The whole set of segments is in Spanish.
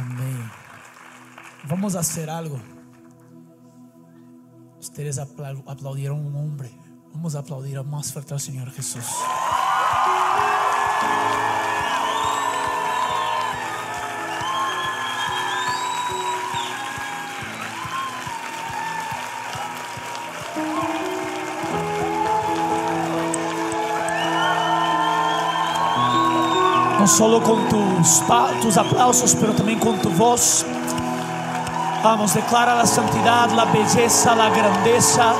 Amén. Vamos a hacer algo. Ustedes apla- aplaudieron a un hombre. Vamos a aplaudir más fuerte al Señor Jesús. Solo con tus, tus aplausos, pero también con tu voz. Vamos, declara la santidad, la belleza, la grandeza.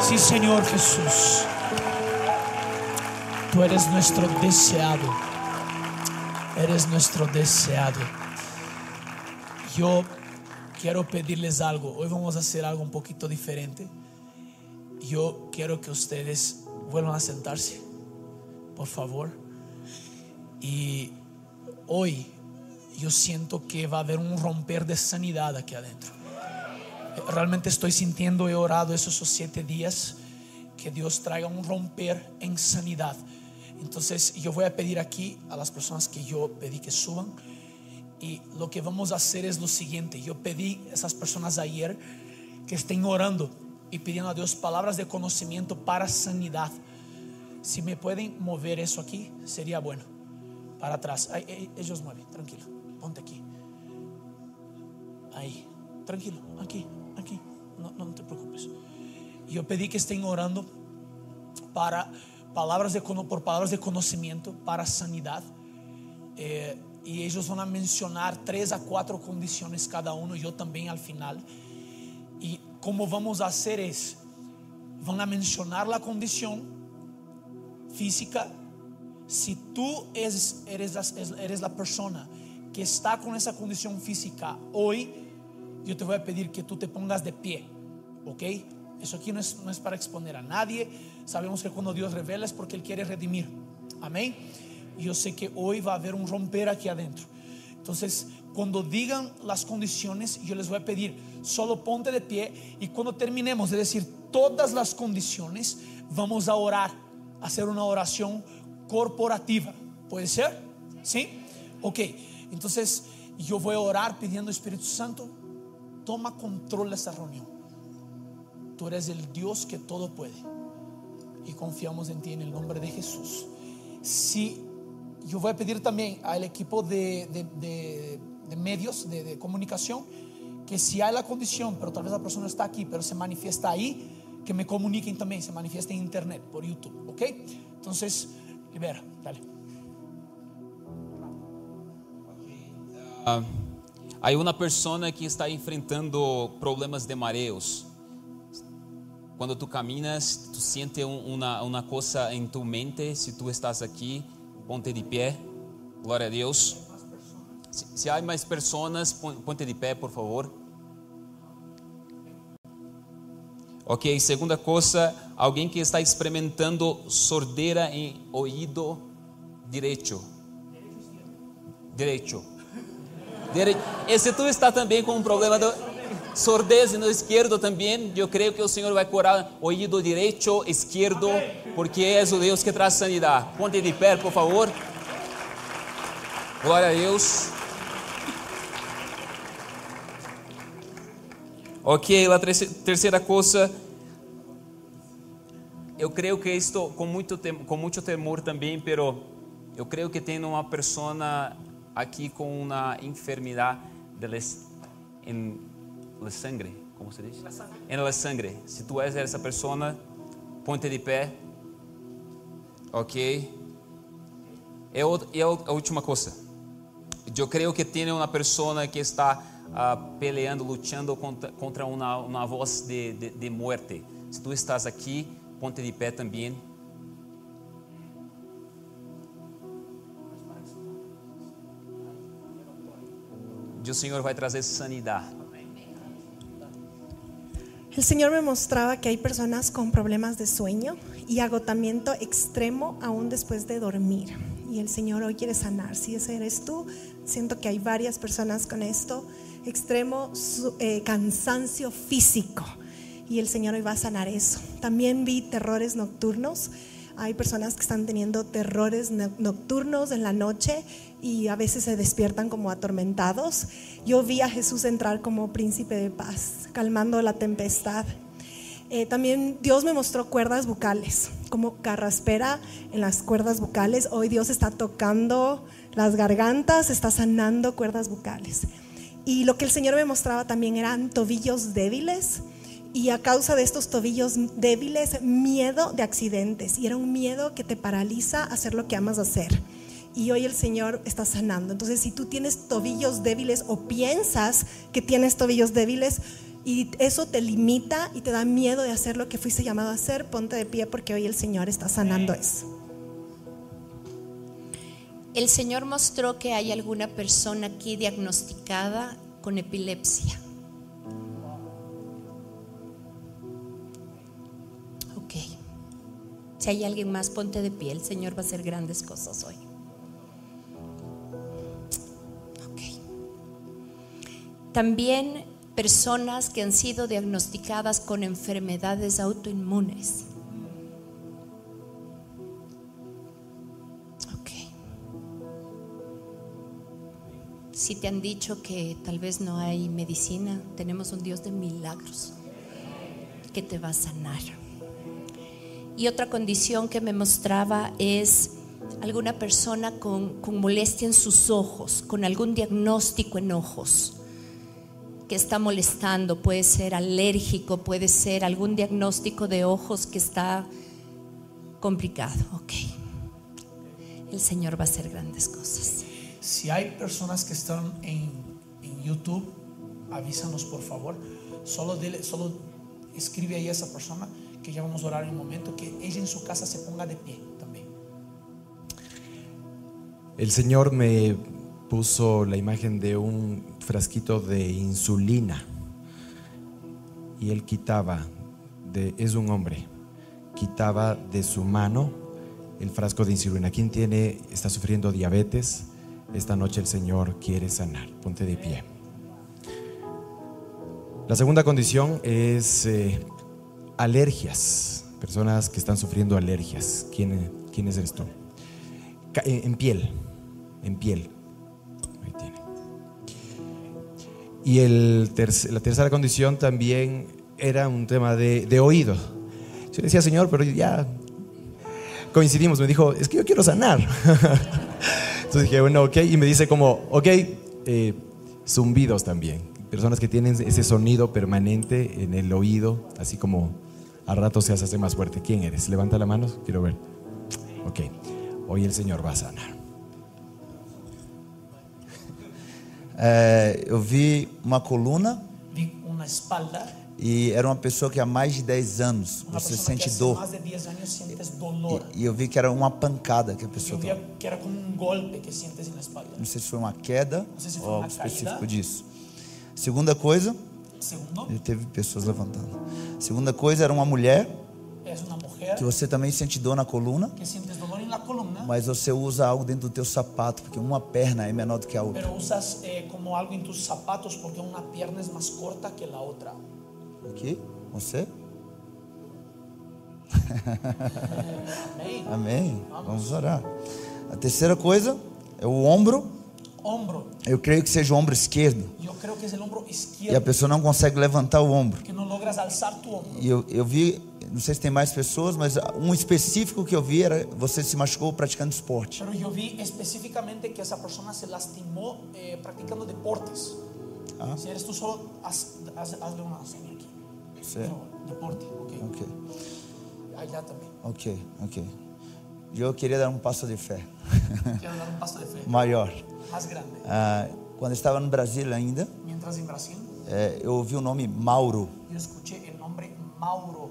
Sí, Señor Jesús. Tú eres nuestro deseado. Eres nuestro deseado. Yo quiero pedirles algo. Hoy vamos a hacer algo un poquito diferente. Yo quiero que ustedes vuelvan a sentarse, por favor. Y hoy yo siento que va a haber un romper de sanidad aquí adentro. Realmente estoy sintiendo, he orado esos siete días, que Dios traiga un romper en sanidad. Entonces yo voy a pedir aquí a las personas que yo pedí que suban. Y lo que vamos a hacer es lo siguiente. Yo pedí a esas personas ayer que estén orando y pidiendo a Dios palabras de conocimiento para sanidad. Si me pueden mover eso aquí, sería bueno. Para atrás. Ay, ay, ellos mueven, tranquilo. Ponte aquí. Ahí. Tranquilo. Aquí, aquí. No, no te preocupes. Yo pedí que estén orando para palabras de, por palabras de conocimiento para sanidad. Eh, y ellos van a mencionar tres a cuatro condiciones cada uno, yo también al final. Y como vamos a hacer es, van a mencionar la condición física. Si tú eres, eres, eres la persona que está con esa condición física hoy, yo te voy a pedir que tú te pongas de pie, ¿ok? Eso aquí no es, no es para exponer a nadie. Sabemos que cuando Dios revela es porque Él quiere redimir. Amén. Yo sé que hoy va a haber un romper aquí adentro. Entonces, cuando digan las condiciones, yo les voy a pedir, solo ponte de pie y cuando terminemos de decir todas las condiciones, vamos a orar, a hacer una oración corporativa. ¿Puede ser? ¿Sí? Ok, entonces yo voy a orar pidiendo Espíritu Santo, toma control de esta reunión. Tú eres el Dios que todo puede y confiamos en ti en el nombre de Jesús. Si yo voy a pedir también al equipo de, de- medios de, de comunicación que si hay la condición, pero tal vez la persona está aquí, pero se manifiesta ahí, que me comuniquen también, se manifiesta en internet, por YouTube, ¿ok? Entonces, libera, dale. Ah, Hay uma pessoa que está enfrentando problemas de mareos. Quando tu caminas, tu sientes um- uma, uma coisa em tu mente. Se tu estás aqui, ponte de pé. Glória a Deus. Se, se há mais pessoas, pon- ponte de pé, por favor. Ok, segunda coisa, alguém que está experimentando sordera em ouvido direito. Direito. Dire- E se tu está também com um problema de sordez no esquerdo também, eu creio que o Senhor vai curar ouvido direito, esquerdo, porque é o Deus que traz sanidade. Ponte de pé, por favor. Glória a Deus. Ok, a terce- terceira coisa, eu creio que isto com muito tem- com muito temor também, pero eu creio que tem uma pessoa aqui com uma enfermidade em la sangre, como se diz? Em la sangre. Se tu és essa pessoa, ponte de pé. Ok. E, e a a última coisa. Eu creio que tem uma pessoa que está ah, peleando, lutando contra, contra uma, uma voz de, de, de muerte. Se tu estás aqui, ponte de pé também. O Senhor vai trazer sanidade. El Señor me mostraba que hay personas con problemas de sueño y agotamiento extremo aún después de dormir. Y el Señor hoy quiere sanar. Si ese eres tú, siento que hay varias personas con esto. Extremo eh, cansancio físico. Y el Señor hoy va a sanar eso. También vi terrores nocturnos. Hay personas que están teniendo terrores no- nocturnos en la noche y a veces se despiertan como atormentados. Yo vi a Jesús entrar como príncipe de paz, calmando la tempestad. Eh, también Dios me mostró cuerdas bucales, como carraspera en las cuerdas bucales. Hoy Dios está tocando las gargantas, está sanando cuerdas bucales. Y lo que el Señor me mostraba también eran tobillos débiles. Y a causa de estos tobillos débiles, miedo de accidentes. Y era un miedo que te paraliza a hacer lo que amas hacer. Y hoy el Señor está sanando. Entonces, si tú tienes tobillos débiles o piensas que tienes tobillos débiles y eso te limita y te da miedo de hacer lo que fuiste llamado a hacer, ponte de pie porque hoy el Señor está sanando eso. El Señor mostró que hay alguna persona aquí diagnosticada con epilepsia. Ok. Si hay alguien más, ponte de pie. El Señor va a hacer grandes cosas hoy. Ok. También personas que han sido diagnosticadas con enfermedades autoinmunes. Si te han dicho que tal vez no hay medicina, tenemos un Dios de milagros que te va a sanar. Y otra condición que me mostraba es alguna persona con, con molestia en sus ojos, con algún diagnóstico en ojos que está molestando, puede ser alérgico, puede ser algún diagnóstico de ojos que está complicado. Ok. El Señor va a hacer grandes cosas. Si hay personas que están en, en YouTube, avísanos por favor. Solo, dile, solo escribe ahí a esa persona que ya vamos a orar en un momento, que ella en su casa se ponga de pie también. El Señor me puso la imagen de un frasquito de insulina y él quitaba, de, es un hombre, quitaba de su mano el frasco de insulina. ¿Quién tiene, está sufriendo diabetes? Esta noche el Señor quiere sanar. Ponte de pie. La segunda condición es eh, alergias. Personas que están sufriendo alergias. ¿Quién, quiénes eres tú? Ca- En, piel. En piel. Ahí tiene. Y la tercera condición también era un tema de, de oído. Yo decía, Señor, pero ya coincidimos. Me dijo, es que yo quiero sanar. Entonces dije, bueno, ok. Y me dice como, ok, eh, zumbidos también. Personas que tienen ese sonido permanente en el oído, así como a rato se hace más fuerte. ¿Quién eres? Levanta la mano, quiero ver. Ok, hoy el Señor va a sanar. É, eu vi uma coluna Vi una espalda, e era uma pessoa que há mais de 10 anos você sente dor. más de 10 años sientes dolor. E, e eu vi que era uma pancada que a pessoa tomou. que era como un golpe que sientes en la espalda. Não sei se foi uma queda se ou uma algo específico caída. disso. Segunda coisa, Segundo, teve pessoas levantando. Segunda coisa era uma mulher que você também sente dor na coluna, columna, mas você usa algo dentro do teu sapato, porque uma perna é menor do que a outra. pero usas eh, como algo en tus zapatos porque una pierna es más corta que la otra. Aqui, você? Amén. Amém. Vamos orar. A terceira coisa é o ombro. Hombro, Eu creio que seja o ombro esquerdo. E a pessoa não consegue levantar o ombro. tu. E eu, eu vi, não sei se tem mais pessoas, mas um específico que eu vi era você se machucou praticando esporte. Pero yo vi específicamente que esa persona se lastimó eh, practicando deportes. Ah. Si eres tú solo, haz, haz- hazle una señal No, deporte, ok. Ok, Allá también. ok, ok. Eu queria dar um passo de fé Quiero dar un paso de fe maior. más grande. Ah, quando eu estava no Brasil ainda, Mientras en Brasil, eh, eu ouvi o nome Mauro. yo escuché el nombre Mauro.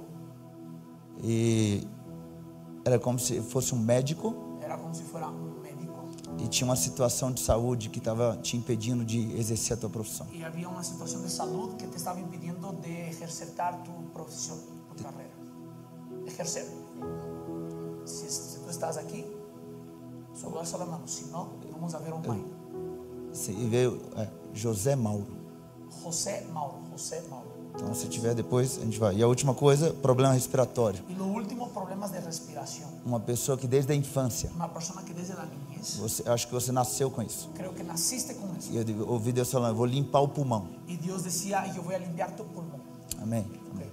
E era como se fosse um médico Era como fuera un médico. E tinha uma situação de saúde que estava te impedindo de exercer a tua profissão. Y había una situación de salud que te estaba impidiendo de ejercitar tu profesión, tu carrera. Ejercer. Si, si tú estás aquí, solo alza la mano. Si no, vamos a ver online. E veio é, José Mauro. José Mauro, José Mauro. Então, se tiver depois, a gente vai. E a última coisa, problema respiratório. Y lo último, problemas de respiración. Uma pessoa que desde a infância, Una persona que desde la niñez, você, acho que você nasceu com isso. creo que naciste con eso. E eu digo- ouvi Deus falando, eu vou limpar o pulmão. Y Dios decía, yo voy a limpiar tu pulmón. Amém. Amém.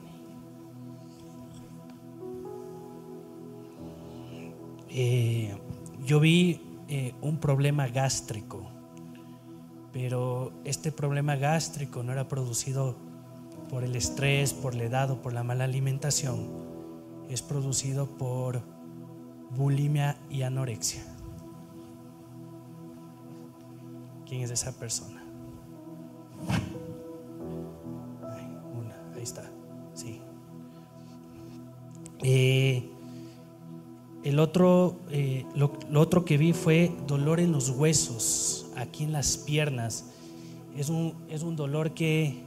Eh, yo vi eh, un problema gástrico, pero este problema gástrico no era producido por el estrés, por la edad o por la mala alimentación, es producido por bulimia y anorexia. ¿Quién es esa persona? Ay, una, ahí está, sí. Eh, el otro, eh, lo, lo otro que vi fue dolor en los huesos, aquí en las piernas. Es un, es un dolor que,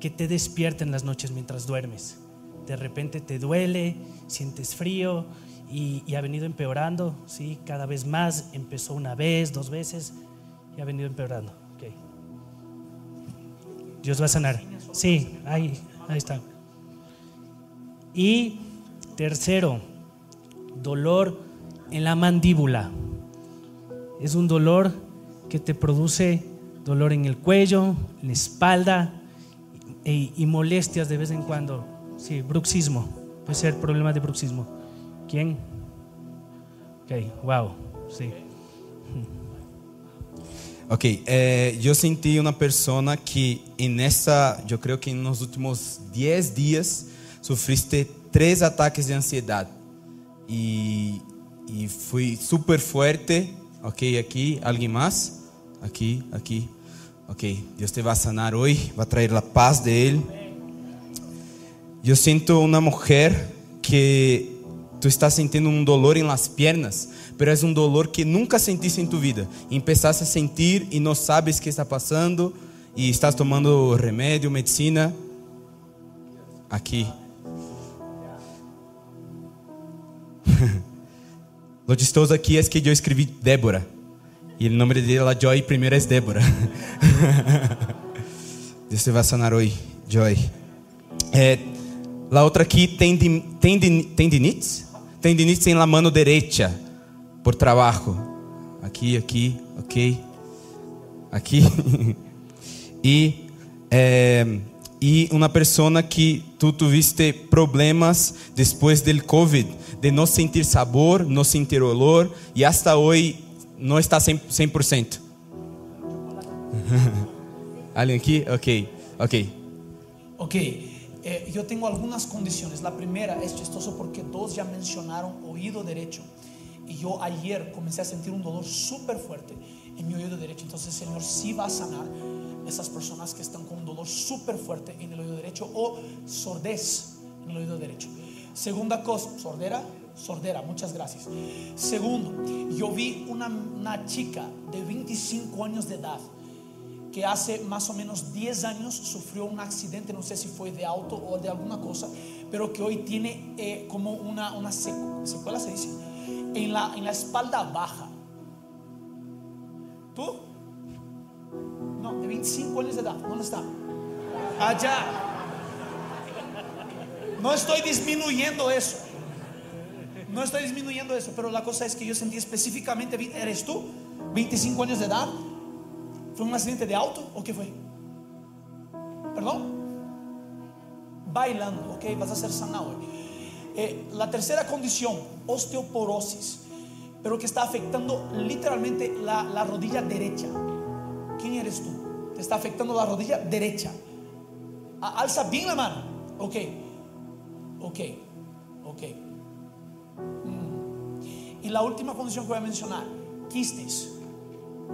que te despierta en las noches mientras duermes. De repente te duele, sientes frío y, y ha venido empeorando, ¿sí? Cada vez más, empezó una vez, dos veces y ha venido empeorando. Ok. Dios va a sanar. Sí, ahí, ahí está. Y tercero, dolor en la mandíbula. Es un dolor que te produce dolor en el cuello, en la espalda y, molestias de vez en cuando. Sí, bruxismo. Puede ser problema de bruxismo. ¿Quién? Ok, wow. Sí. Ok, eh, yo sentí una persona que en esta, yo creo que en los últimos 10 días sufriste tres ataques de ansiedad y, fui súper fuerte. Ok, aquí, ¿alguien más? Aquí, aquí. Ok, Dios te va a sanar hoy, va a traer la paz de Él. Yo siento una mujer que tú estás sintiendo un dolor en las piernas, pero es un dolor que nunca sentiste en tu vida. Y empezaste a sentir y no sabes qué está pasando y estás tomando remedio, medicina. Aquí. Lo chistoso aquí es que yo escribí Débora. Y el nombre de la Joy primero es Débora. Dios te va a sanar hoy, Joy. Eh, la otra aquí, tendi, tendi, tendinites. Tendinites en la mano derecha, por trabajo. Aquí, aquí, ok. Aquí. y, eh, y una persona que tú tuviste problemas después del COVID, de no sentir sabor, no sentir olor, y hasta hoy no está 100%. 100%. ¿Alguien aquí? Ok, ok. Ok, eh, yo tengo algunas condiciones. La primera es chistoso porque dos ya mencionaron oído derecho. Y yo ayer comencé a sentir un dolor súper fuerte en mi oído derecho. Entonces Señor sí va a sanar esas personas que están con un dolor súper fuerte en el oído derecho o sordez en el oído derecho. Segunda cosa, sordera, sordera, muchas gracias. Segundo, yo vi una, chica de 25 años de edad que hace más o menos 10 años sufrió un accidente, no sé si fue de auto o de alguna cosa, pero que hoy tiene eh, como una, una secu- secuela, se dice, en la, en la espalda baja. ¿Tú? No, de 25 años de edad, ¿dónde está? Allá. No estoy disminuyendo eso. No estoy disminuyendo eso, pero la cosa es que yo sentí específicamente, ¿eres tú? 25 años de edad. ¿Fue un accidente de auto o qué fue? ¿Perdón? Bailando, ok, vas a ser sanado. Eh, la tercera condición, osteoporosis, pero que está afectando literalmente la, la rodilla derecha. ¿Quién eres tú? Te está afectando la rodilla derecha. Alza bien la mano. Ok, ok, ok. Y la última condición que voy a mencionar, quistes.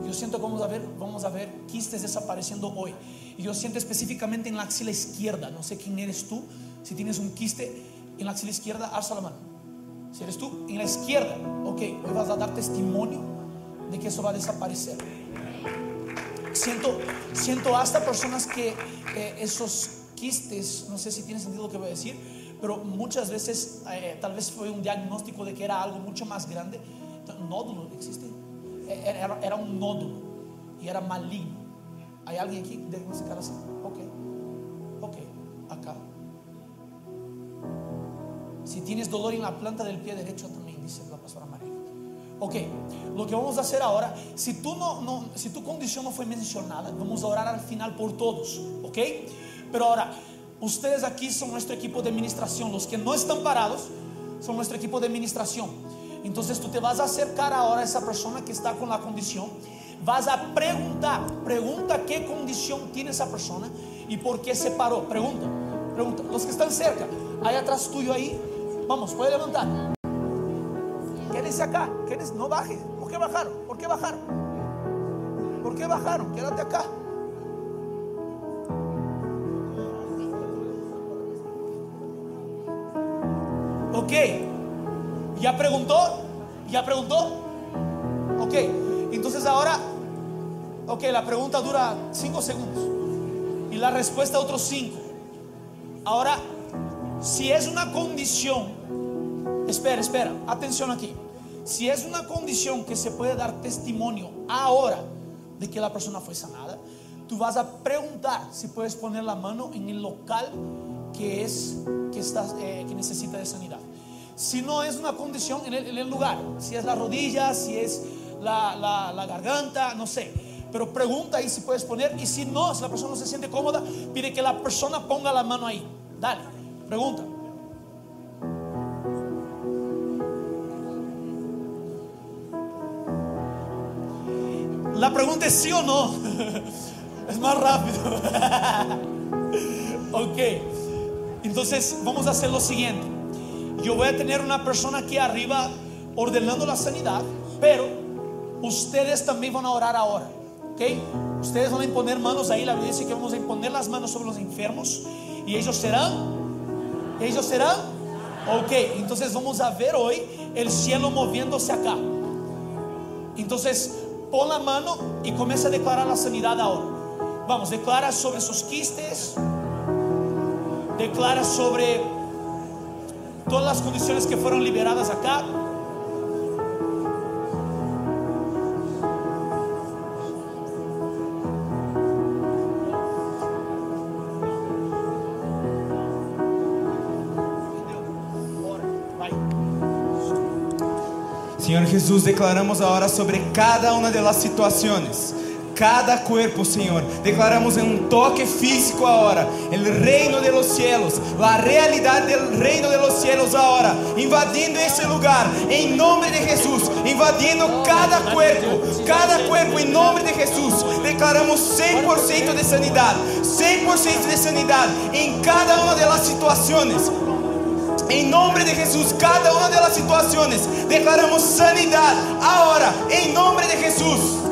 Yo siento que vamos a ver, vamos a ver quistes desapareciendo hoy. Y yo siento específicamente en la axila izquierda. No sé quién eres tú. Si tienes un quiste en la axila izquierda, alza la mano. Si eres tú, en la izquierda, ok, hoy vas a dar testimonio de que eso va a desaparecer. Siento, siento hasta personas que eh, esos quistes, no sé si tiene sentido lo que voy a decir, pero muchas veces eh, tal vez fue un diagnóstico de que era algo mucho más grande. Nódulo, ¿existe? Eh, Era, era un nódulo y era maligno. ¿Hay alguien aquí diagnosticado así? Ok, ok. acá. Si tienes dolor en la planta del pie derecho también, dice la pastora María. Ok, lo que vamos a hacer ahora, si, tú no, no, si tu condición no fue mencionada, vamos a orar al final por todos, ok? Pero ahora, ustedes aquí son nuestro equipo de administración, los que no están parados son nuestro equipo de administración. Entonces tú te vas a acercar ahora a esa persona que está con la condición, vas a preguntar, pregunta qué condición tiene esa persona y por qué se paró, pregunta, pregunta. Los que están cerca, hay atrás tuyo ahí, vamos, puede levantar. Quédense acá, no baje. ¿Por qué bajaron? ¿Por qué bajaron? ¿Por qué bajaron? Quédate acá. ¿Ya preguntó? ¿Ya preguntó? Ok, entonces ahora, ok, la pregunta dura 5 segundos y la respuesta otros 5. Ahora, si es una condición, espera, espera, atención aquí. Si es una condición que se puede dar testimonio ahora de que la persona fue sanada, tú vas a preguntar si puedes poner la mano en el local que es que eh, que necesita de sanidad. Si no es una condición en el, lugar, si es la rodilla, si es la, la- la garganta, no sé. Pero pregunta ahí si puedes poner y si no, si la persona no se siente cómoda, pide que la persona ponga la mano ahí. Dale, pregunta. La pregunta es sí o no. Es más rápido. ok. Entonces vamos a hacer lo siguiente. Yo voy a tener una persona aquí arriba ordenando la sanidad, pero ustedes también van a orar ahora. Ok. Ustedes van a imponer manos ahí. La Biblia dice que vamos a imponer las manos sobre los enfermos y ellos serán. Ellos serán. Ok. Entonces vamos a ver hoy el cielo moviéndose acá. Entonces, pon la mano y comienza a declarar la sanidad ahora. Vamos, declara sobre sus quistes, declara sobre todas las condiciones que fueron liberadas acá. Senhor Jesus, declaramos agora sobre cada uma das situações. Cada cuerpo, Senhor. Declaramos um toque físico agora. O reino de los cielos. A realidade del reino de los cielos agora. Invadindo esse lugar. Em nome de Jesus. Invadindo cada cuerpo. Cada cuerpo em nome de Jesus. Declaramos 100% de sanidade. 100% de sanidade. Em cada uma das situações. Em nome de Jesus, cada uma das situações, declaramos sanidade agora, em nome de Jesus.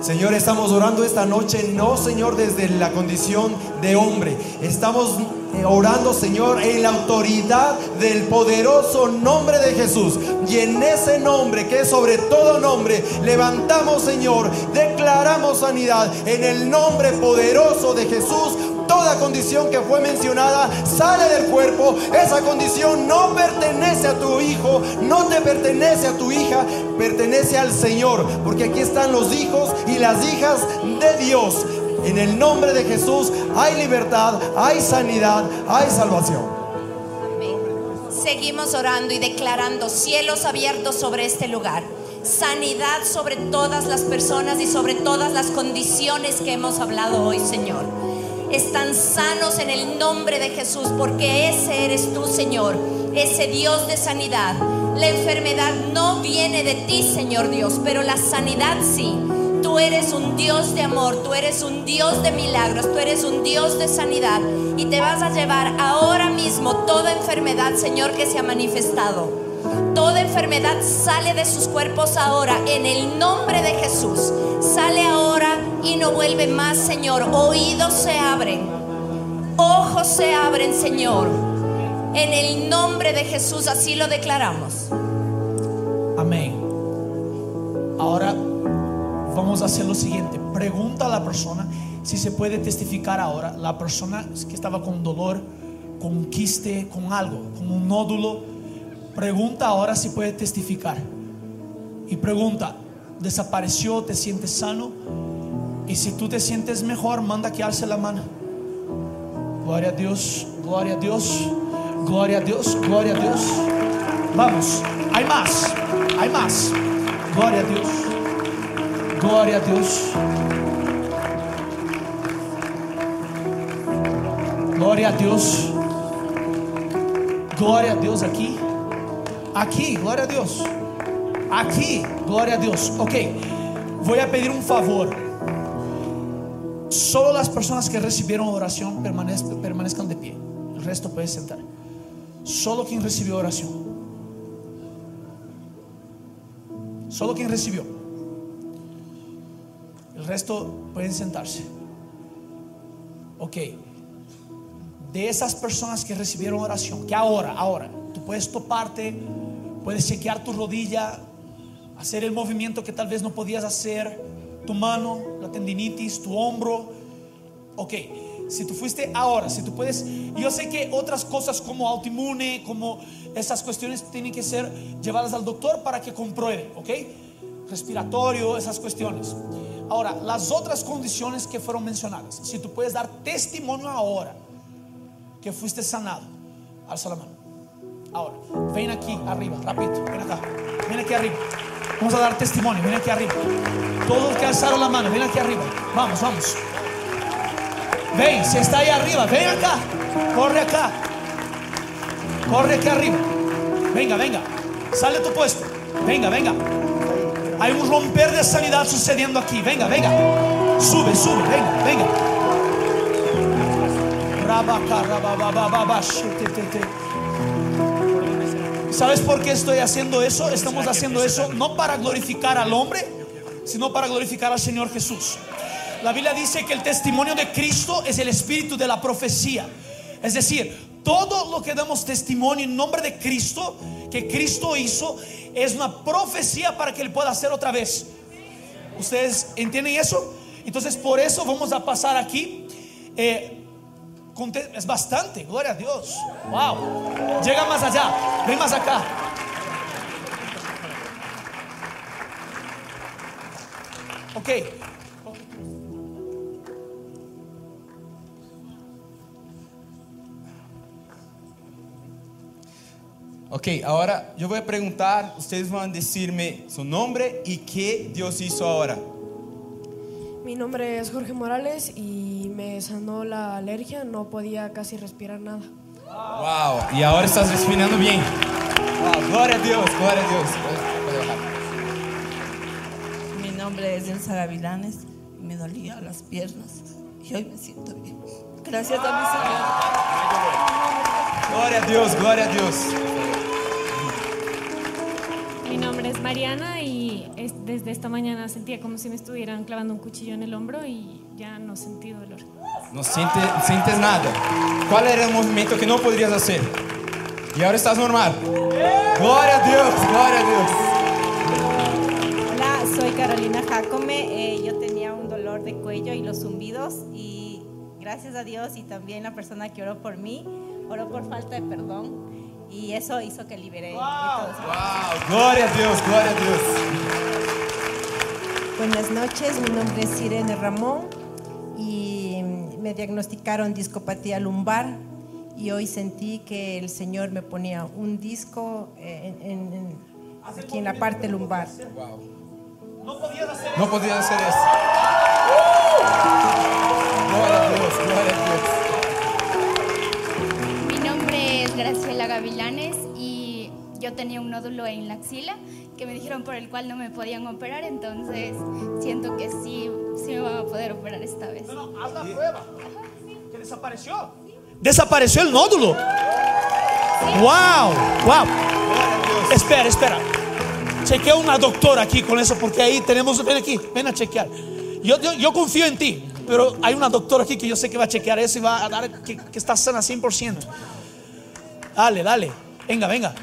Señor, estamos orando esta noche, no Señor desde la condición de hombre. Estamos eh, orando, Señor, en la autoridad del poderoso nombre de Jesús. Y en ese nombre, que es sobre todo nombre, levantamos, Señor, declaramos sanidad. En el nombre poderoso de Jesús, toda condición que fue mencionada sale del cuerpo. Esa condición no pertenece a tu hijo, no te pertenece a tu hija, pertenece al Señor. Porque aquí están los hijos y las hijas de Dios. En el nombre de Jesús hay libertad, hay sanidad, hay salvación. Seguimos orando y declarando cielos abiertos sobre este lugar. Sanidad sobre todas las personas y sobre todas las condiciones que hemos hablado hoy, Señor. Están sanos en el nombre de Jesús porque ese eres tú, Señor. Ese Dios de sanidad. La enfermedad no viene de ti, Señor Dios, pero la sanidad sí. Tú eres un Dios de amor, tú eres un Dios de milagros, tú eres un Dios de sanidad y te vas a llevar ahora mismo toda enfermedad, Señor, que se ha manifestado. Toda enfermedad sale de sus cuerpos ahora en el nombre de Jesús. Sale ahora y no vuelve más, Señor. Oídos se abren, ojos se abren, Señor. En el nombre de Jesús así lo declaramos. Amén. Ahora vamos a hacer lo siguiente. Pregunta a la persona si se puede testificar ahora. La persona que estaba con dolor, con quiste, con algo, con un nódulo. Pregunta ahora si puede testificar. Y pregunta, ¿desapareció? ¿Te sientes sano? Y si tú te sientes mejor, manda que alce la mano. Gloria a Dios, gloria a Dios, gloria a Dios, gloria a Dios. Vamos, hay más, hay más. Gloria a Dios, gloria a Dios. Gloria a Dios. Gloria a Dios aquí. Aquí, gloria a Dios. Aquí, gloria a Dios. Ok, voy a pedir un favor. Solo las personas que recibieron oración permanez- permanezcan de pie. El resto puede sentar. Solo quien recibió oración. Solo quien recibió. El resto pueden sentarse. Ok. De esas personas que recibieron oración, que ahora, ahora, tú puedes toparte, puedes chequear tu rodilla, hacer el movimiento que tal vez no podías hacer, tu mano, la tendinitis, tu hombro. Ok, si tú fuiste ahora, si tú puedes, yo sé que otras cosas como autoinmune, como esas cuestiones tienen que ser llevadas al doctor para que compruebe, ok, respiratorio, esas cuestiones. Ahora, las otras condiciones que fueron mencionadas, si tú puedes dar testimonio ahora que fuiste sanado, alza la mano. Ahora, ven aquí arriba, rápido, ven acá, ven aquí arriba. Vamos a dar testimonio, ven aquí arriba. Todos que alzaron la mano, ven aquí arriba. Vamos, vamos. Ven, si está ahí arriba, ven acá. Corre acá. Corre aquí arriba. Venga, venga. Sale de tu puesto. Venga, venga. Hay un romper de sanidad sucediendo aquí. Venga, venga. Sube, sube, venga, venga. ¿Sabes por qué estoy haciendo eso? Estamos haciendo eso no para glorificar al hombre, sino para glorificar al Señor Jesús. La Biblia dice que el testimonio de Cristo es el espíritu de la profecía. Es decir, todo lo que damos testimonio en nombre de Cristo, que Cristo hizo, es una profecía para que Él pueda hacer otra vez. ¿Ustedes entienden eso? Entonces por eso vamos a pasar aquí. eh, es bastante, gloria a Dios. Wow. Llega más allá, ven más acá. Ok. Ok, ahora yo voy a preguntar, ustedes van a decirme su nombre y qué Dios hizo ahora. Mi nombre es Jorge Morales y me sanó la alergia, no podía casi respirar nada. Wow, y ahora estás respirando bien. Wow, gloria a Dios, gloria a Dios. Mi nombre es Elsa Gavilanes y me dolía las piernas y hoy me siento bien. Gracias a mi Señor. Gloria a Dios, gloria a Dios. Mi nombre es Mariana y es- desde esta mañana sentía como si me estuvieran clavando un cuchillo en el hombro y ya no sentí dolor. No sientes, sientes nada. ¿Cuál era el movimiento que no podrías hacer? Y ahora estás normal. Gloria a Dios, gloria a Dios. Hola, soy Carolina Jacome. Eh, yo tenía un dolor de cuello y los zumbidos y gracias a Dios y también la persona que oró por mí, oró por falta de perdón y eso hizo que liberé. eso. Gloria a Dios, gloria a Dios. Buenas noches, mi nombre es Irene Ramón y me diagnosticaron discopatía lumbar y hoy sentí que el Señor me ponía un disco eh, en- en- en- aquí en la parte lumbar. No podías hacer No podías hacer eso. Gloria a Dios, gloria a Dios. Gavilanes y yo tenía un nódulo en la axila que me dijeron por el cual no me podían operar, entonces siento que sí, sí me van a poder operar esta vez. haz la prueba. Que desapareció. Desapareció el nódulo. Wow, wow. Espera, espera. Chequea una doctora aquí con eso porque ahí tenemos, ven aquí, ven a chequear. Yo, yo, yo confío en ti, pero hay una doctora aquí que yo sé que va a chequear eso y va a dar que, que está sana 100%. Dale, dale. Venga, venga.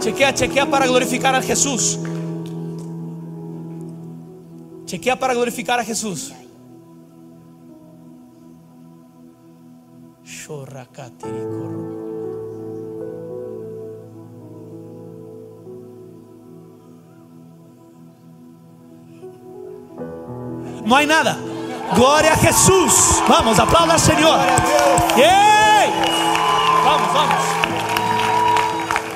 Chequea, chequea para glorificar a Jesús. Chequea para glorificar a Jesús. No hay nada. Gloria a Jesús. Vamos, aplauda al Señor. ¡Yay! Vamos, vamos.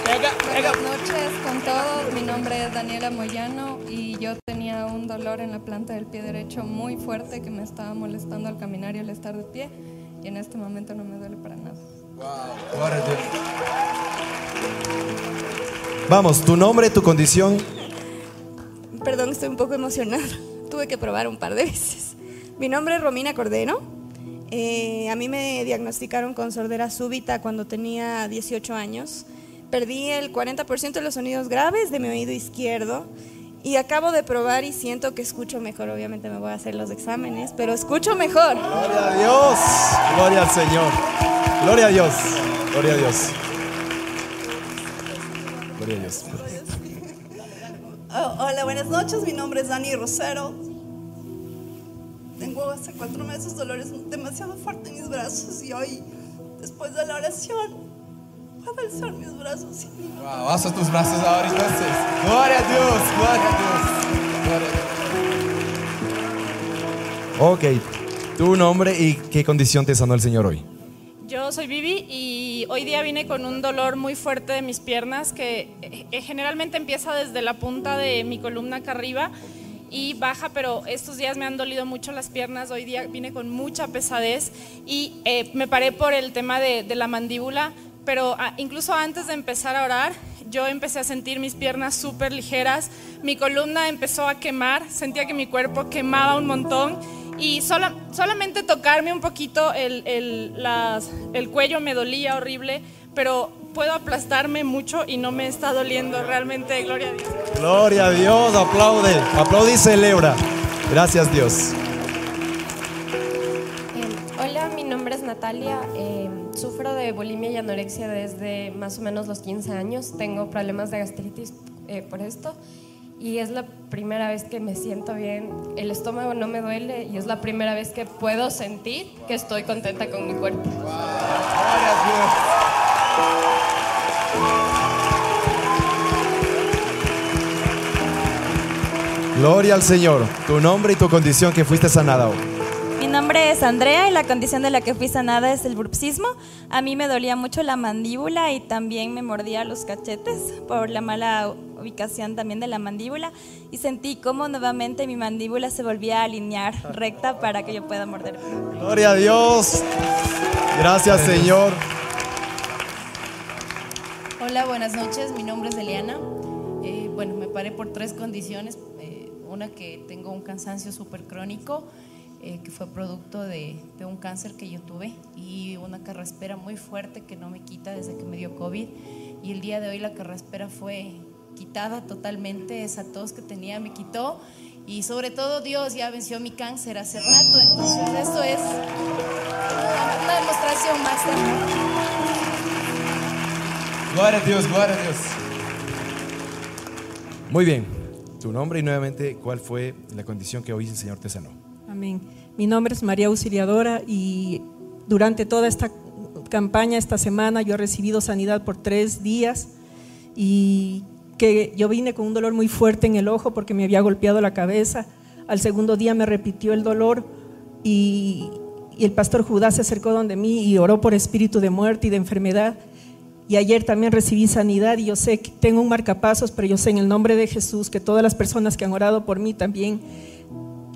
Pega, pega. Buenas noches con todos. Mi nombre es Daniela Moyano y yo tenía un dolor en la planta del pie derecho muy fuerte que me estaba molestando al caminar y al estar de pie. Y en este momento no me duele para nada. Gloria a Dios. Vamos, tu nombre, tu condición. Perdón, estoy un poco emocionada. Tuve que probar un par de veces. Mi nombre es Romina Cordero. Eh, a mí me diagnosticaron con sordera súbita cuando tenía 18 años. Perdí el 40% de los sonidos graves de mi oído izquierdo y acabo de probar y siento que escucho mejor. Obviamente me voy a hacer los exámenes, pero escucho mejor. Gloria a Dios. Gloria al Señor. Gloria a Dios. Gloria a Dios. Gloria a Dios. Oh, hola, buenas noches. Mi nombre es Dani Rosero. Tengo hace cuatro meses dolores demasiado fuertes en mis brazos y hoy, después de la oración, puedo alzar mis brazos. y- Wow, alza tus brazos ahora entonces. Gloria a Dios, gloria a Dios. Gloria a Dios. Ok, tu nombre y qué condición te sanó el Señor hoy. Yo soy Vivi y hoy día vine con un dolor muy fuerte de mis piernas que eh, generalmente empieza desde la punta de mi columna acá arriba y baja, pero estos días me han dolido mucho las piernas. Hoy día vine con mucha pesadez y eh, me paré por el tema de, la mandíbula, pero ah, incluso antes de empezar a orar, yo empecé a sentir mis piernas súper ligeras, mi columna empezó a quemar, sentía que mi cuerpo quemaba un montón y sola- solamente tocarme un poquito el, el- el cuello me dolía horrible, pero puedo aplastarme mucho y no me está doliendo realmente, gloria a Dios. Gloria a Dios, aplaude. Aplaude y celebra. Gracias Dios. Hola, mi nombre es Natalia. eh, sufro de bulimia y anorexia desde más o menos los 15 años. Tengo problemas de gastritis eh, por esto. Y es la primera vez que me siento bien. El estómago no me duele y es la primera vez que puedo sentir que estoy contenta con mi cuerpo. Gloria al Señor. Tu nombre y tu condición que fuiste sanada hoy. Mi nombre es Andrea y la condición de la que fui sanada es el bruxismo. A mí me dolía mucho la mandíbula y también me mordía los cachetes por la mala ubicación también de la mandíbula y sentí cómo nuevamente mi mandíbula se volvía a alinear recta para que yo pueda morder. Gloria a Dios. Gracias Señor. Hola, buenas noches. Mi nombre es Eliana. Eh, bueno, me paré por tres condiciones. Eh, una que tengo un cansancio súper crónico, eh, que fue producto de, de un cáncer que yo tuve, y una carraspera muy fuerte que no me quita desde que me dio COVID. Y el día de hoy la carraspera fue quitada totalmente, esa tos que tenía me quitó. Y sobre todo Dios ya venció mi cáncer hace rato, entonces esto es una, demostración más Glória a Deus, glória a Deus. Muy bien. Tu nombre y nuevamente cuál fue la condición que hoy el Señor te sanó. Amén. Mi nombre es María Auxiliadora y durante toda esta campaña, esta semana, yo he recibido sanidad por tres días y que yo vine con un dolor muy fuerte en el ojo porque me había golpeado la cabeza. Al segundo día me repitió el dolor y, y el pastor Judá se acercó donde mí y oró por espíritu de muerte y de enfermedad. Y ayer también recibí sanidad y yo sé que tengo un marcapasos, pero yo sé en el nombre de Jesús que todas las personas que han orado por mí también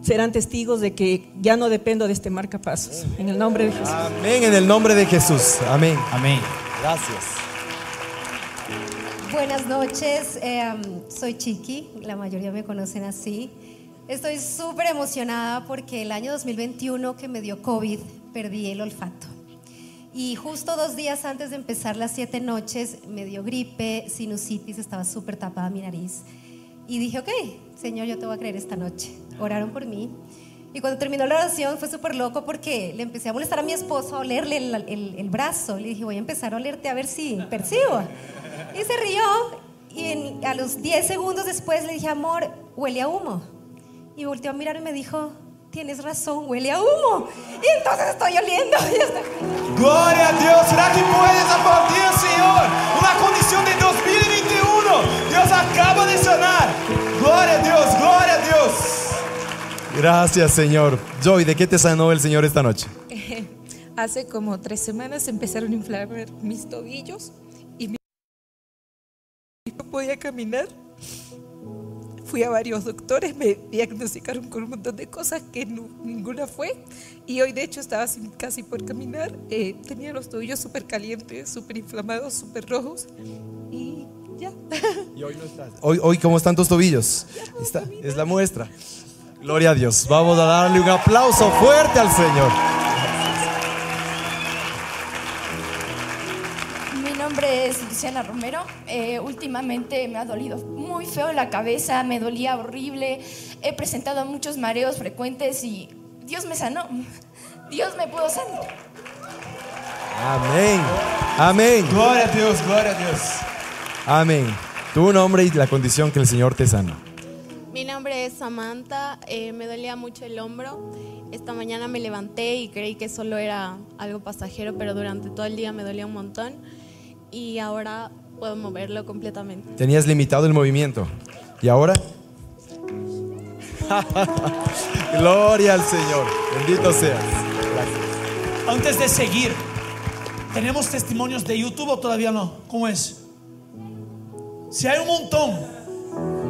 serán testigos de que ya no dependo de este marcapasos. En el nombre de Jesús. Amén en el nombre de Jesús. Amén. Amén. Gracias. Buenas noches, eh, soy Chiqui, la mayoría me conocen así. Estoy súper emocionada porque el año 2021 que me dio COVID perdí el olfato. Y justo dos días antes de empezar las siete noches me dio gripe, sinusitis, estaba súper tapada mi nariz. Y dije, ok, Señor, yo te voy a creer esta noche. Oraron por mí. Y cuando terminó la oración fue súper loco porque le empecé a molestar a mi esposo a olerle el, el- brazo. Le dije, voy a empezar a olerte a ver si percibo. Y se rió y a los 10 segundos después le dije, amor, huele a humo. Y volteó a mirar y me dijo, tienes razón, huele a humo. Y entonces estoy oliendo. Y estoy- Glória a Deus. Será que puedes aplaudir al Senhor? Uma condição de 2021. Deus acaba de sanar. Glória a Deus, glória a Deus. Gracias, Señor. Joy, ¿de qué te sanó el Señor esta noche? Hace como tres semanas empezaron a inflamar mis tobillos y mi- no podía caminar. Fui a varios doctores, me diagnosticaron con un montón de cosas que no- ninguna fue. Y hoy, de hecho, estaba sin- casi por caminar. Eh, tenía los tobillos súper calientes, súper inflamados, súper rojos. Y ya. Y hoy no estás. Hoy, hoy ¿cómo están tus tobillos? Está, es la muestra. Gloria a Dios. Vamos a darle un aplauso fuerte al Señor. Nombre es Luciana Romero. Eh, últimamente me ha dolido muy feo la cabeza, me dolía horrible. He presentado muchos mareos frecuentes y Dios me sanó. Dios me pudo sanar. Amén. Amén. Gloria a Dios, gloria a Dios. Amén. Tu nombre y la condición que el Señor te sana. Mi nombre es Samantha, eh, me dolía mucho el hombro. Esta mañana me levanté y creí que solo era algo pasajero, pero durante todo el día me dolía un montón y ahora puedo moverlo completamente. Tenías limitado el movimiento. ¿Y ahora? Gloria al Señor. Bendito seas. Gracias. Antes de seguir, ¿tenemos testimonios de YouTube o todavía no? ¿Cómo es? Si hay un montón,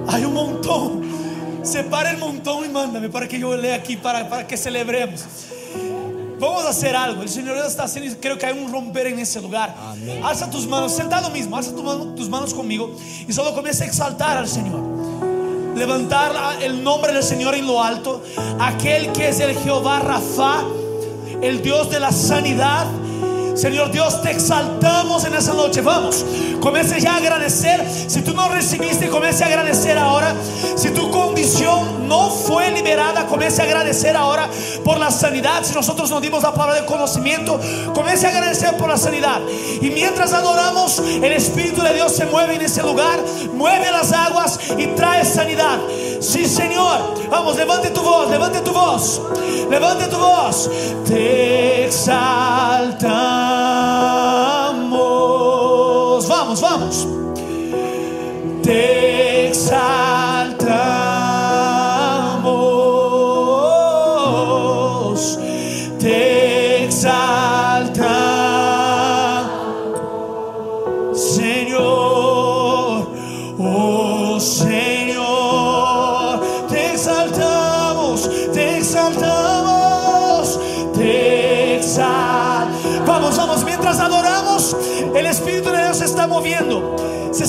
hay un montón. Separa el montón y mándame para que yo lea aquí, para, para que celebremos. Vamos a hacer algo. El Señor está haciendo y creo que hay un romper en ese lugar. Alza tus manos, sentado mismo, alza tu mano- tus manos conmigo y solo comienza a exaltar al Señor. Levantar el nombre del Señor en lo alto. Aquel que es el Jehová Rafa, el Dios de la sanidad. Señor Dios, te exaltamos en esa noche. Vamos, comience ya a agradecer. Si tú no recibiste, comience a agradecer ahora. Si tu condición no fue liberada, comience a agradecer ahora por la sanidad. Si nosotros nos dimos la palabra de conocimiento, comience a agradecer por la sanidad. Y mientras adoramos, el Espíritu de Dios se mueve en ese lugar, mueve las aguas y trae sanidad. Sí, Señor. Vamos, levante tu voz, levante tu voz. Levante tu voz. Te exaltamos. Vamos, vamos. Te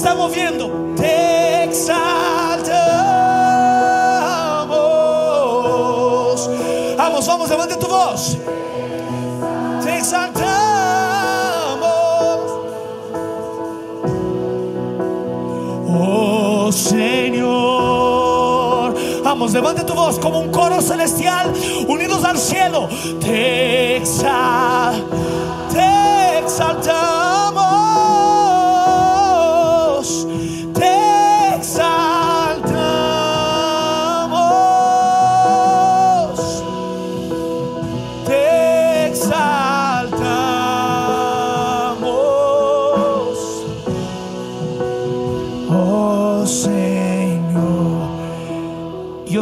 está moviendo, te exaltamos. Vamos, vamos, levante tu voz. Te exaltamos. Oh Señor, vamos, levante tu voz como un coro celestial, unidos al cielo. Te exa, te exaltamos,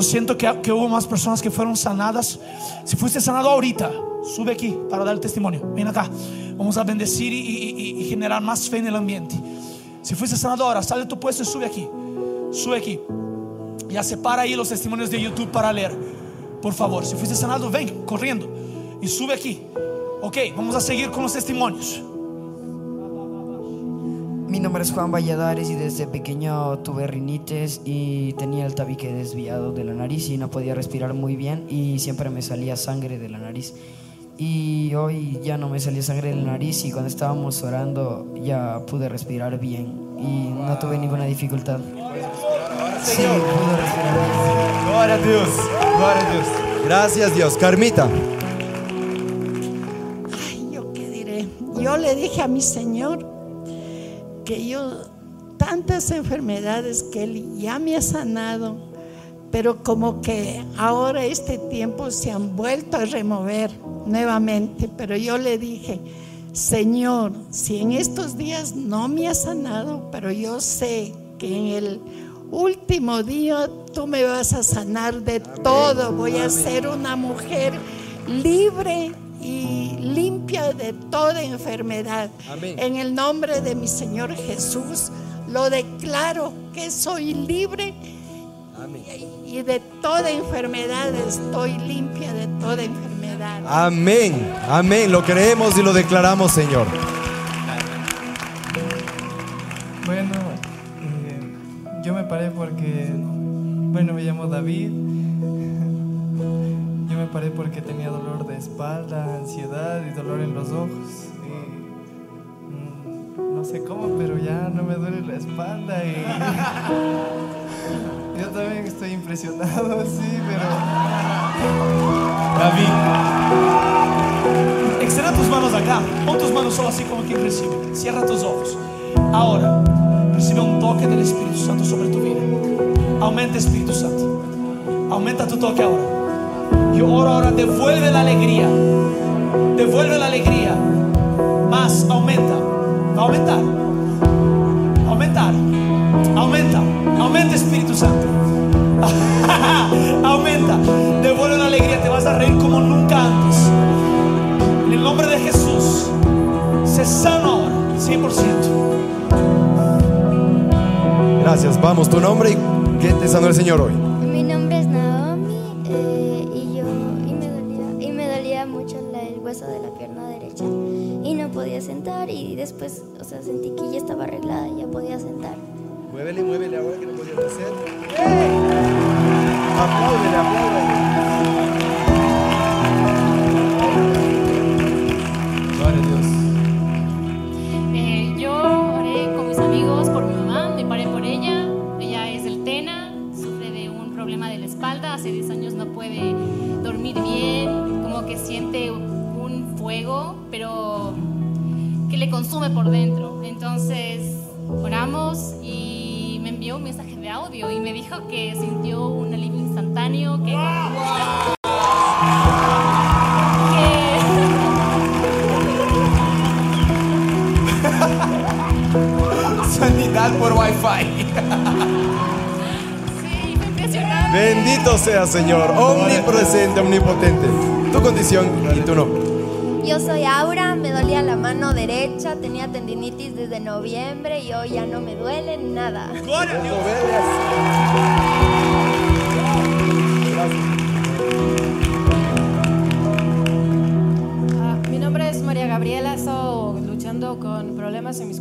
siento que, que hubo más personas que fueron sanadas. Si fuiste sanado ahorita, sube aquí para dar el testimonio. Ven acá. Vamos a bendecir y, y- generar más fe en el ambiente. Si fuiste sanado ahora, sale de tu puesto y sube aquí. Sube aquí. Ya separa ahí los testimonios de YouTube para leer. Por favor, si fuiste sanado, ven corriendo y sube aquí. Ok, vamos a seguir con los testimonios. Mi nombre es Juan Valladares y desde pequeño tuve rinitis y tenía el tabique desviado de la nariz y no podía respirar muy bien y siempre me salía sangre de la nariz. Y hoy ya no me salía sangre de la nariz y cuando estábamos orando ya pude respirar bien y no tuve ninguna dificultad. Sí, pude respirar bien. Gloria a Dios. Gloria a Dios. Gracias Dios. Carmita. ¿Yo qué diré? Yo le dije a mi Señor que yo tantas enfermedades que Él ya me ha sanado, pero como que ahora este tiempo se han vuelto a remover nuevamente. Pero yo le dije, Señor, si en estos días no me ha sanado, pero yo sé que en el último día tú me vas a sanar de todo. Voy a ser una mujer libre y limpia de toda enfermedad. Amén. En el nombre de mi Señor Jesús, lo declaro que soy libre y de toda enfermedad estoy limpia de toda enfermedad. Amén, amén. Lo creemos y lo declaramos, Señor. Bueno, eh, yo me paré porque, bueno, me llamo David. Me paré porque tenía dolor de espalda, ansiedad y dolor en los ojos. Y, mm, no sé cómo, pero ya no me duele la espalda y yo también estoy impresionado, sí, pero... David, extienda tus manos acá. Pon tus manos solo así como quien recibe. Cierra tus ojos. Ahora, recibe un toque del Espíritu Santo sobre tu vida. Aumenta Espíritu Santo. Aumenta tu toque ahora. Yo oro ahora, devuelve la alegría. Devuelve la alegría. Más, aumenta. Va a aumentar. Aumentar. Aumenta. Aumenta Espíritu Santo. aumenta. Devuelve la alegría. Te vas a reír como nunca antes. En el nombre de Jesús. Se sano ahora. 100%. Gracias. Vamos, tu nombre y qué te sanó el Señor hoy. Sentí que ya estaba arreglada ya podía sentar. Muévele, muévele ahora Señor. Omnipresente, omnipotente. Tu condición y tu nombre. Yo soy Aura, me dolía la mano derecha, tenía tendinitis desde noviembre y hoy ya no me duele nada.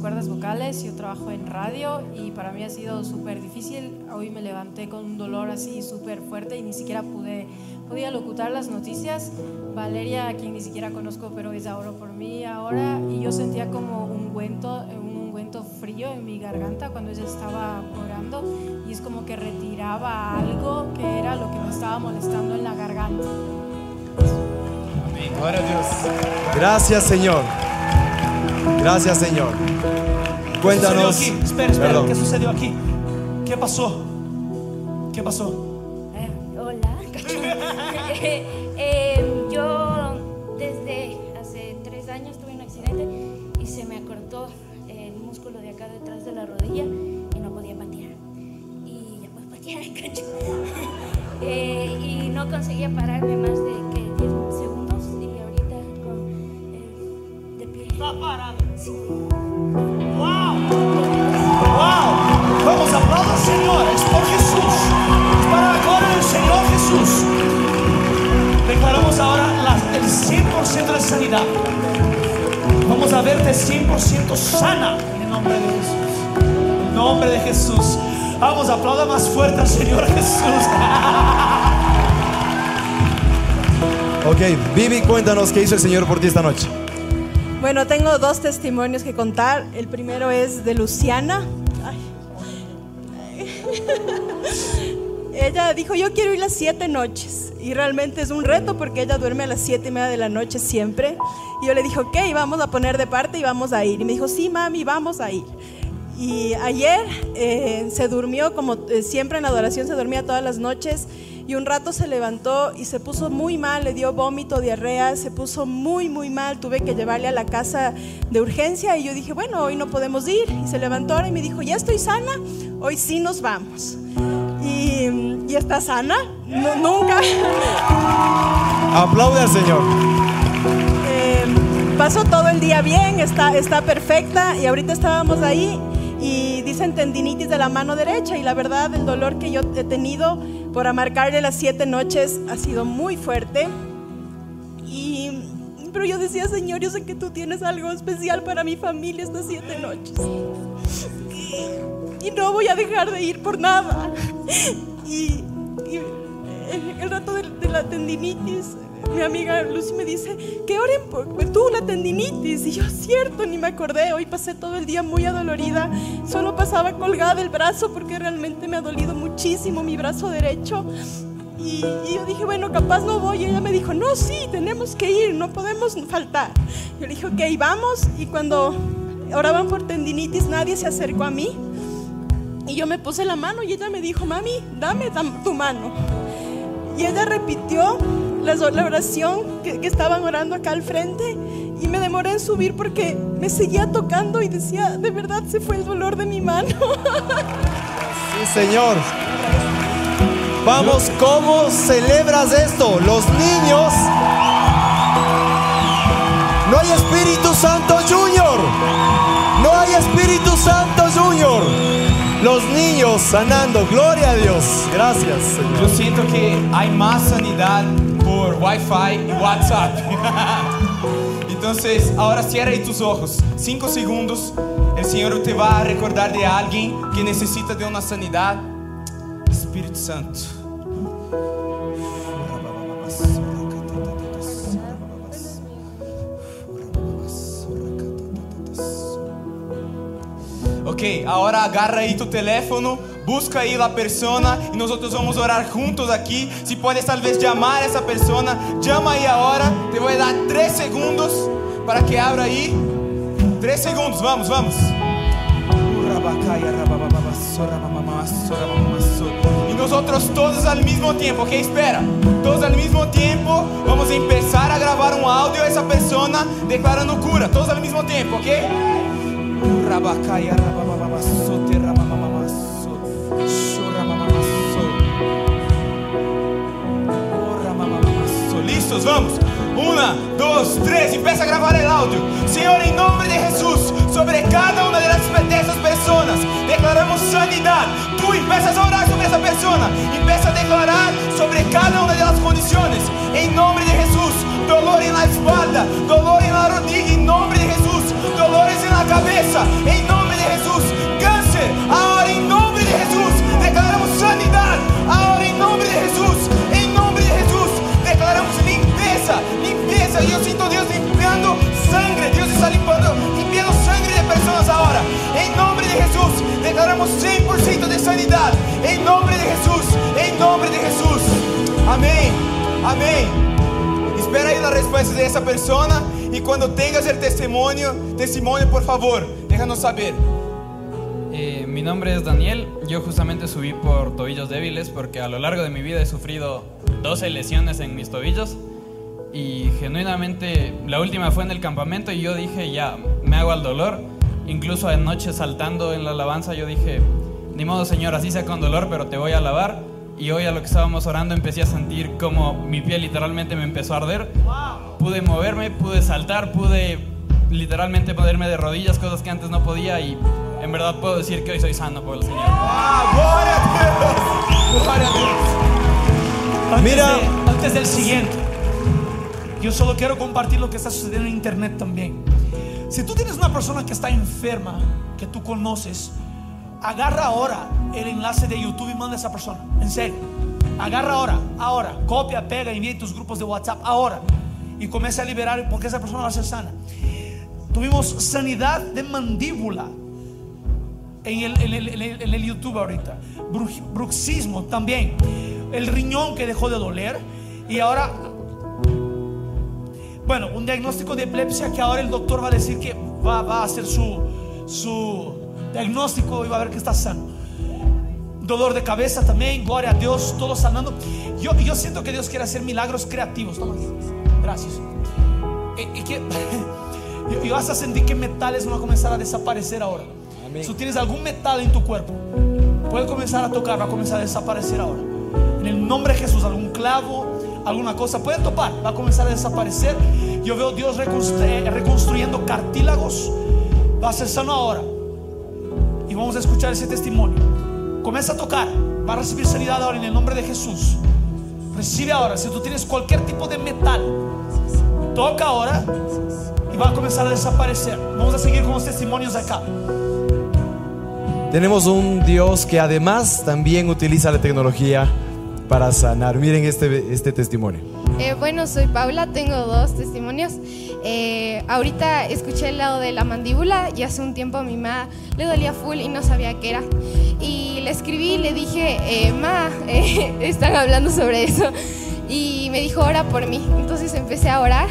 Cuerdas vocales, yo trabajo en radio y para mí ha sido súper difícil. Hoy me levanté con un dolor así súper fuerte y ni siquiera pude, podía locutar las noticias. Valeria, a quien ni siquiera conozco, pero ella oró por mí ahora y yo sentía como un ungüento, un ungüento frío en mi garganta cuando ella estaba orando y es como que retiraba algo que era lo que me estaba molestando en la garganta. Gloria a Dios. Gracias, Señor. Gracias, Señor. Cuéntanos. ¿Qué sucedió aquí? Espera, espera. Perdón. ¿Qué sucedió aquí? ¿Qué pasó? ¿Qué pasó? Sanidad. Vamos a verte 100% sana en el nombre de Jesús. En el nombre de Jesús. Vamos, aplauda más fuerte al Señor Jesús. Ok, Vivi, cuéntanos qué hizo el Señor por ti esta noche. Bueno, tengo dos testimonios que contar. El primero es de Luciana. Ay. Ella dijo, yo quiero ir las siete noches. Y realmente es un reto porque ella duerme a las siete y media de la noche siempre. Y yo le dije, ok, vamos a poner de parte y vamos a ir. Y me dijo, sí, mami, vamos a ir. Y ayer eh, se durmió, como eh, siempre en la adoración se dormía todas las noches, y un rato se levantó y se puso muy mal, le dio vómito, diarrea, se puso muy, muy mal, tuve que llevarle a la casa de urgencia y yo dije, bueno, hoy no podemos ir. Y se levantó ahora y me dijo, ya estoy sana, hoy sí nos vamos. Y, y está sana, No- nunca. Aplaude al Señor. Eh, pasó todo el día bien, está, está perfecta y ahorita estábamos ahí y dicen tendinitis de la mano derecha y la verdad el dolor que yo he tenido por amarcarle las siete noches ha sido muy fuerte. Y, pero yo decía, Señor, yo sé que tú tienes algo especial para mi familia estas siete noches. Y, y no voy a dejar de ir por nada. Y, en el rato de, la tendinitis, mi amiga Lucy me dice que oren por por tú la tendinitis. Y yo, cierto, ni me acordé. Hoy pasé todo el día muy adolorida. Solo pasaba colgada el brazo porque realmente me ha dolido muchísimo mi brazo derecho. Y, y yo dije, bueno, capaz no voy. Y ella me dijo, no, sí, tenemos que ir, no podemos faltar. Yo le dije, ok, vamos. Y cuando oraban por tendinitis, nadie se acercó a mí. Y yo me puse la mano y ella me dijo, mami, dame tu mano. Y ella repitió la oración que, que estaban orando acá al frente y me demoré en subir porque me seguía tocando y decía, de verdad se fue el dolor de mi mano. Sí, Señor. Vamos, ¿cómo celebras esto? Los niños. No hay Espíritu Santo Junior. No hay Espíritu Santo Junior. Los niños sanando. Gloria a Dios. Gracias. Yo siento que hay más sanidad por Wi-Fi y WhatsApp. Entonces, ahora cierra ahí tus ojos. Cinco segundos. El Señor te va a recordar de alguien que necesita de una sanidad. Espíritu Santo. Ok, ahora agarra ahí tu teléfono, busca ahí la persona y nosotros vamos a orar juntos aquí. Si puedes tal vez llamar a esa persona, llama ahí ahora. Te voy a dar tres segundos para que abra ahí. Tres segundos, vamos, vamos. Y nosotros todos al mismo tiempo, ok, espera. Todos al mismo tiempo vamos a empezar a grabar un audio a esa persona declarando cura. Todos al mismo tiempo, ok. Listos, vamos. Una, dos, tres. Empieza a grabar el audio. Señor, en nombre de Jesús, sobre cada una de, las, de esas personas, declaramos sanidad. Tú empiezas a orar sobre esa persona. Empieza a declarar sobre cada una de las condiciones. En nombre de Jesús, dolor en la espalda, dolor en la rodilla. En nombre de Jesús, dolores en la cabeza. En nombre de Jesús, cáncer. Ahora en nombre de Jesús, declaramos sanidad. Ahora en nombre de Jesús, en nombre de Jesús, declaramos limpieza, limpieza. Yo siento a Dios limpiando sangre. Dios está limpiando, limpiando sangre de personas ahora. En nombre de Jesús, declaramos 100% de sanidad. En nombre de Jesús, en nombre de Jesús. Amén, amén. Espera ahí la respuesta de esa persona y cuando tengas el testimonio, testimonio por favor, déjanos saber. Eh, mi nombre es Daniel. Yo justamente subí por tobillos débiles porque a lo largo de mi vida he sufrido 12 lesiones en mis tobillos. Y genuinamente, la última fue en el campamento y yo dije, ya, me hago al dolor. Incluso anoche saltando en la alabanza yo dije, ni modo Señor, así sea con dolor, pero te voy a alabar. Y hoy a lo que estábamos orando empecé a sentir como mi piel literalmente me empezó a arder. Pude moverme, pude saltar, pude literalmente ponerme de rodillas, cosas que antes no podía y en verdad puedo decir que hoy soy sano por el Señor. Antes Mira. de- antes del siguiente, yo solo quiero compartir lo que está sucediendo en internet también. Si tú tienes una persona que está enferma, que tú conoces, agarra ahora el enlace de YouTube y manda a esa persona. En serio. Agarra ahora, ahora. Copia, pega, envía tus grupos de WhatsApp ahora. Y comienza a liberar porque esa persona va a ser sana. Tuvimos sanidad de mandíbula en el, en el- en el- YouTube ahorita. Bruxismo también. El riñón que dejó de doler. Y ahora, bueno, un diagnóstico de epilepsia que ahora el doctor va a decir que va, va a hacer su, su Diagnóstico y va a ver que está sano. Dolor de cabeza también, gloria a Dios, todo sanando. Yo, yo siento que Dios quiere hacer milagros creativos. Toma. Gracias. Y, y que, y, vas a sentir que metales van a comenzar a desaparecer ahora. Si tienes algún metal en tu cuerpo, puede comenzar a tocar, va a comenzar a desaparecer ahora. En el nombre de Jesús, algún clavo, alguna cosa, puede topar, va a comenzar a desaparecer. Yo veo Dios eh, reconstruyendo cartílagos. Va a ser sano ahora. Y vamos a escuchar ese testimonio. Comienza a tocar, va a recibir sanidad ahora en el nombre de Jesús. Recibe ahora, si tú tienes cualquier tipo de metal, toca ahora y va a comenzar a desaparecer. Vamos a seguir con los testimonios acá. Tenemos un Dios que además también utiliza la tecnología para sanar. Miren este, este testimonio. Eh, bueno, soy Paula, tengo dos testimonios. Eh, ahorita escuché el lado de la mandíbula y hace un tiempo a mi mamá le dolía full y no sabía qué era. Y le escribí y le dije, eh, ma, eh, están hablando sobre eso. Y me dijo, ora por mí. Entonces empecé a orar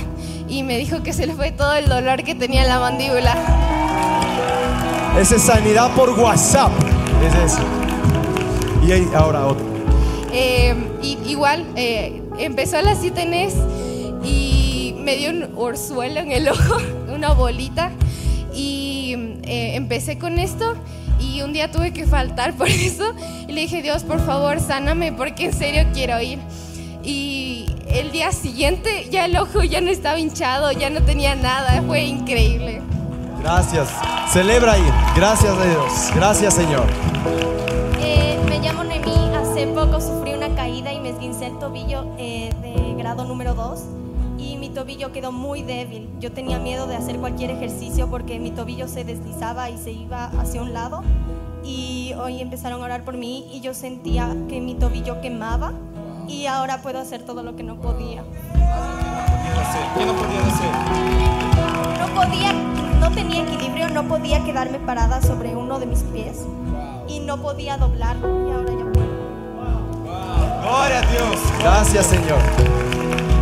y me dijo que se le fue todo el dolor que tenía en la mandíbula. Esa es sanidad por WhatsApp. Es eso. Y ahí, ahora otro. Eh, y, igual eh, empezó a las 7 NES y me dio un orzuelo en el ojo, una bolita. Y eh, empecé con esto y un día tuve que faltar por eso. Y le dije, Dios, por favor, sáname porque en serio quiero ir. Y el día siguiente ya el ojo ya no estaba hinchado, ya no tenía nada. Fue increíble. Gracias. Celebra ahí. Gracias a Dios. Gracias, Señor. Eh, me llamo Noemí. Hace poco sufrí grado número 2 y mi tobillo quedó muy débil. Yo tenía miedo de hacer cualquier ejercicio porque mi tobillo se deslizaba y se iba hacia un lado. Y hoy empezaron a orar por mí y yo sentía que mi tobillo quemaba y ahora puedo hacer todo lo que no podía. ¿Qué no podía hacer? No podía, no tenía equilibrio, no podía quedarme parada sobre uno de mis pies y no podía doblarlo y ahora ya puedo. Gloria a Dios. Gracias, Señor.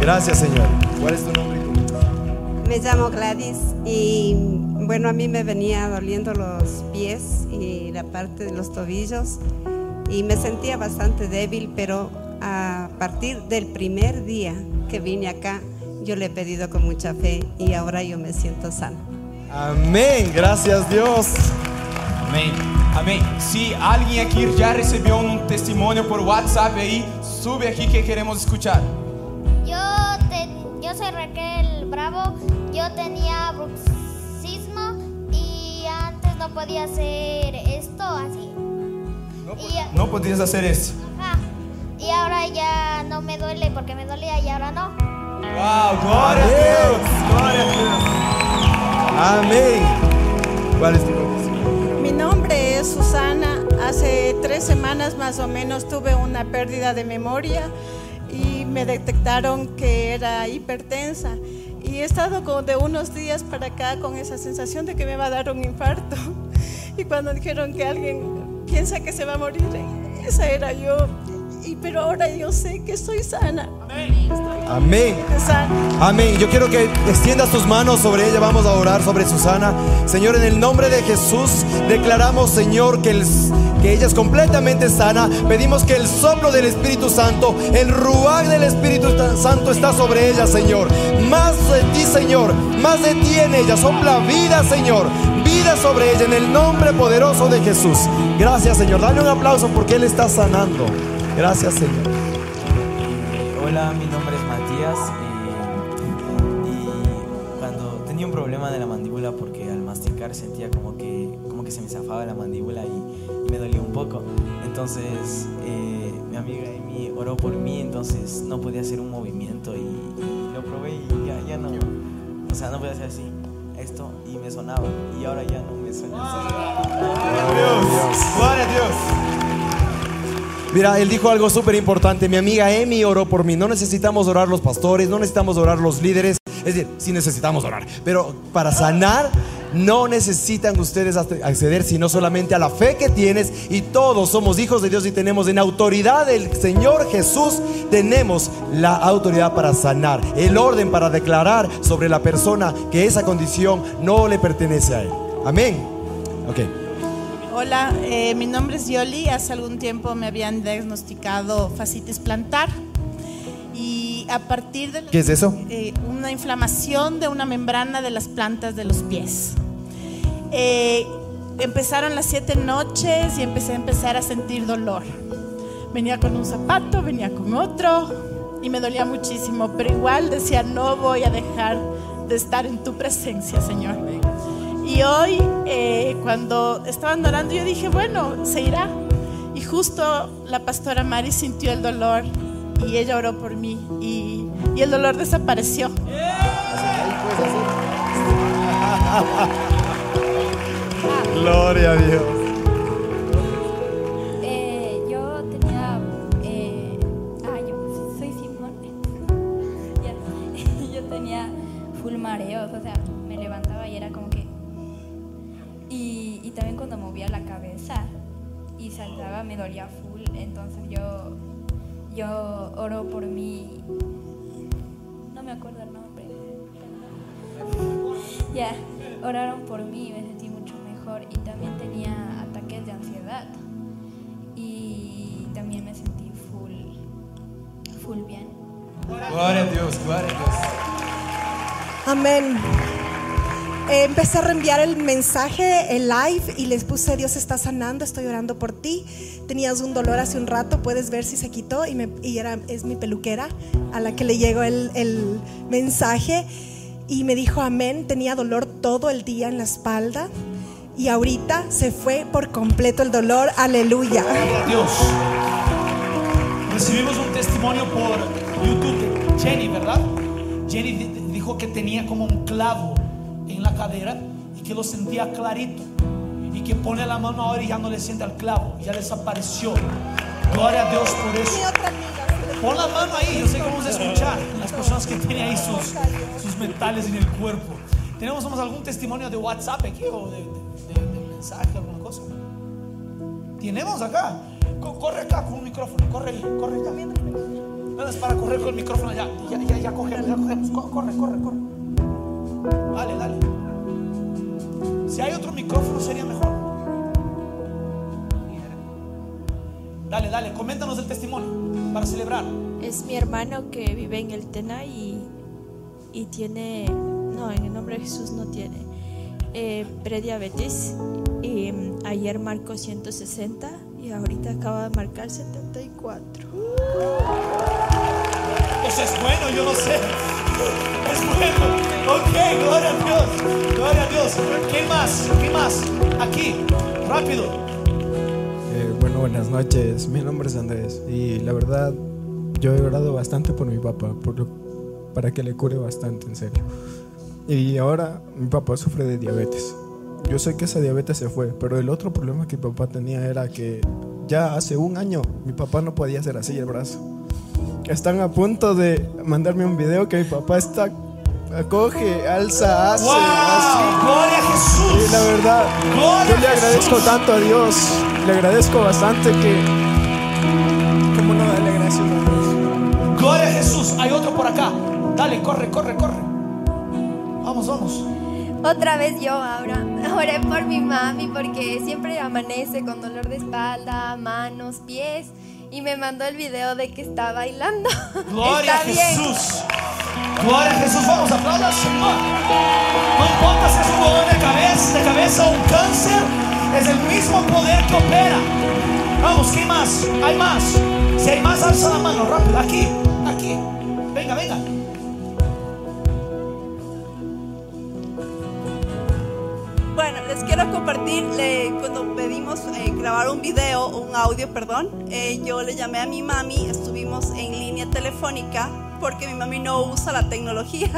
Gracias, Señor. ¿Cuál es tu nombre? Me llamo Gladys y bueno, a mí me venía doliendo los pies y la parte de los tobillos y me sentía bastante débil, pero a partir del primer día que vine acá, yo le he pedido con mucha fe y ahora yo me siento sana. Amén. Gracias, Dios. Amém. Amém. Se alguém aqui já recebeu um testemunho por WhatsApp aí, sube aqui que queremos escuchar. Yo, te- yo soy Raquel Bravo, yo tenía bruxismo y antes no podía hacer esto así. Y, Não podias fazer isso. ajá, y ahora ya no me duele porque me dolía y ahora no. Uau, glória a Deus. Glória a Deus. Amén. ¿Cuál es tu nombre? Mi nombre es Susana. Hace tres semanas más o menos tuve una pérdida de memoria me detectaron que era hipertensa. Y he estado como de unos días para acá con esa sensación de que me va a dar un infarto. Y cuando dijeron que alguien piensa que se va a morir, esa era yo. Y, pero ahora yo sé que estoy sana. Amén. Amén. Yo quiero que extiendas tus manos sobre ella. Vamos a orar sobre Susana. Señor, en el nombre de Jesús, declaramos, Señor, que, el- que ella es completamente sana. Pedimos que el soplo del Espíritu Santo, el ruag del Espíritu Santo está sobre ella, Señor. Más de ti, Señor. Más de ti en ella. Sopla vida, Señor. Vida sobre ella en el nombre poderoso de Jesús. Gracias, Señor. Dale un aplauso porque Él está sanando. Gracias, Señor. Hola, mi nombre es Matías eh, y cuando tenía un problema de la mandíbula porque al masticar sentía como que, como que se me zafaba la mandíbula y, y me dolía un poco. Entonces eh, mi amiga Amy oró por mí, entonces no podía hacer un movimiento y, y lo probé y ya, ya no, o sea, no podía hacer así, esto y me sonaba y ahora ya no me suena. Glória a Deus. Glória a Deus. Mira, él dijo algo súper importante. Mi amiga Emi oró por mí. No necesitamos orar los pastores, no necesitamos orar los líderes. Es decir, sí necesitamos orar. Pero para sanar, no necesitan ustedes acceder sino solamente a la fe que tienes. Y todos somos hijos de Dios y tenemos en autoridad del Señor Jesús, tenemos la autoridad para sanar. El orden para declarar sobre la persona que esa condición no le pertenece a él. Amén. Ok. Hola, eh, mi nombre es Yoli. Hace algún tiempo me habían diagnosticado fascitis plantar y a partir de la- ¿Qué es eso? eh, una inflamación de una membrana de las plantas de los pies. Eh, empezaron las siete noches y empecé a empezar a sentir dolor. Venía con un zapato, venía con otro y me dolía muchísimo, pero igual decía, no voy a dejar de estar en tu presencia, Señor. Y hoy, eh, cuando estaban orando, yo dije, bueno, se irá. Y justo la pastora Mari sintió el dolor y ella oró por mí y, y el dolor desapareció. Gloria a Dios. Eh, yo tenía. Eh, ah, yo soy Simón. Yo tenía full mareos, o sea, Y, también cuando movía la cabeza y saltaba me dolía full, entonces yo. Yo oro por mí. No me acuerdo el nombre. Ya, oraron por mí y me sentí mucho mejor. Y también tenía ataques de ansiedad. Y también me sentí full, full bien. Glória a Deus, glória a Deus. Amén. Empecé a reenviar el mensaje, el live, y les puse, Dios está sanando, estoy orando por ti. Tenías un dolor hace un rato, puedes ver si se quitó, y, me- y era, es mi peluquera a la que le llegó el, el mensaje. Y me dijo, amén, tenía dolor todo el día en la espalda. Y ahorita se fue por completo el dolor, aleluya. Dios. Recibimos un testimonio por YouTube Jenny, ¿verdad? Jenny di- dijo que tenía como un clavo en la cadera y que lo sentía clarito. Y que pone la mano ahora y ya no le siente al clavo, ya desapareció. Gloria a Dios por eso. Pon la mano ahí, yo sé que vamos a escuchar las personas que tienen ahí sus, sus metales en el cuerpo. ¿Tenemos algún testimonio de WhatsApp aquí o de, de- de- de mensaje, alguna cosa? Tenemos acá. Co- Corre acá con un micrófono, corre, corre ya. No es para correr con el micrófono ya. Ya, ya, ya cogemos, ya cogemos. Co- Corre, corre, corre. Dale, dale. Si hay otro micrófono sería mejor. Dale, dale, coméntanos el testimonio para celebrar. Es mi hermano que vive en el Tena y, y tiene, no, en el nombre de Jesús no tiene, eh, prediabetes. Y mm, ayer marcó 160 y ahorita acaba de marcar 74. Pues es bueno, yo no sé. Es bueno. Ok, gloria a Dios. Gloria a Dios. ¿Quién más? ¿Quién más? Aquí, rápido. Eh, bueno, buenas noches. Mi nombre es Andrés y la verdad yo he orado bastante por mi papá, para que le cure bastante, en serio. Y ahora mi papá sufre de diabetes. Yo sé que esa diabetes se fue, pero el otro problema que mi papá tenía era que ya hace un año mi papá no podía hacer así el brazo. Están a punto de mandarme un video que mi papá está acoge, alza, hace. ¡Gloria a Jesús! Y la verdad, ¡Gloria yo le agradezco Jesús! tanto a Dios, le agradezco bastante que, ¿cómo no darle gracias a Dios? Gloria a Jesús. Hay otro por acá. Dale, corre, corre, corre. Vamos, vamos. Otra vez yo ahora oré por mi mami porque siempre amanece con dolor de espalda, manos, pies y me mandó el video de que está bailando. Gloria Está a bien. Jesús. Gloria a Jesús. Vamos, aplauda al Señor. No importa si es un dolor de cabeza, de cabeza o un cáncer, es el mismo poder que opera. Vamos, ¿qué más? Hay más. Si hay más, alza la mano rápido. Aquí, Bueno, les quiero compartir, le- cuando pedimos eh, grabar un video, un audio, perdón, eh, yo le llamé a mi mami, estuvimos en línea telefónica porque mi mami no usa la tecnología.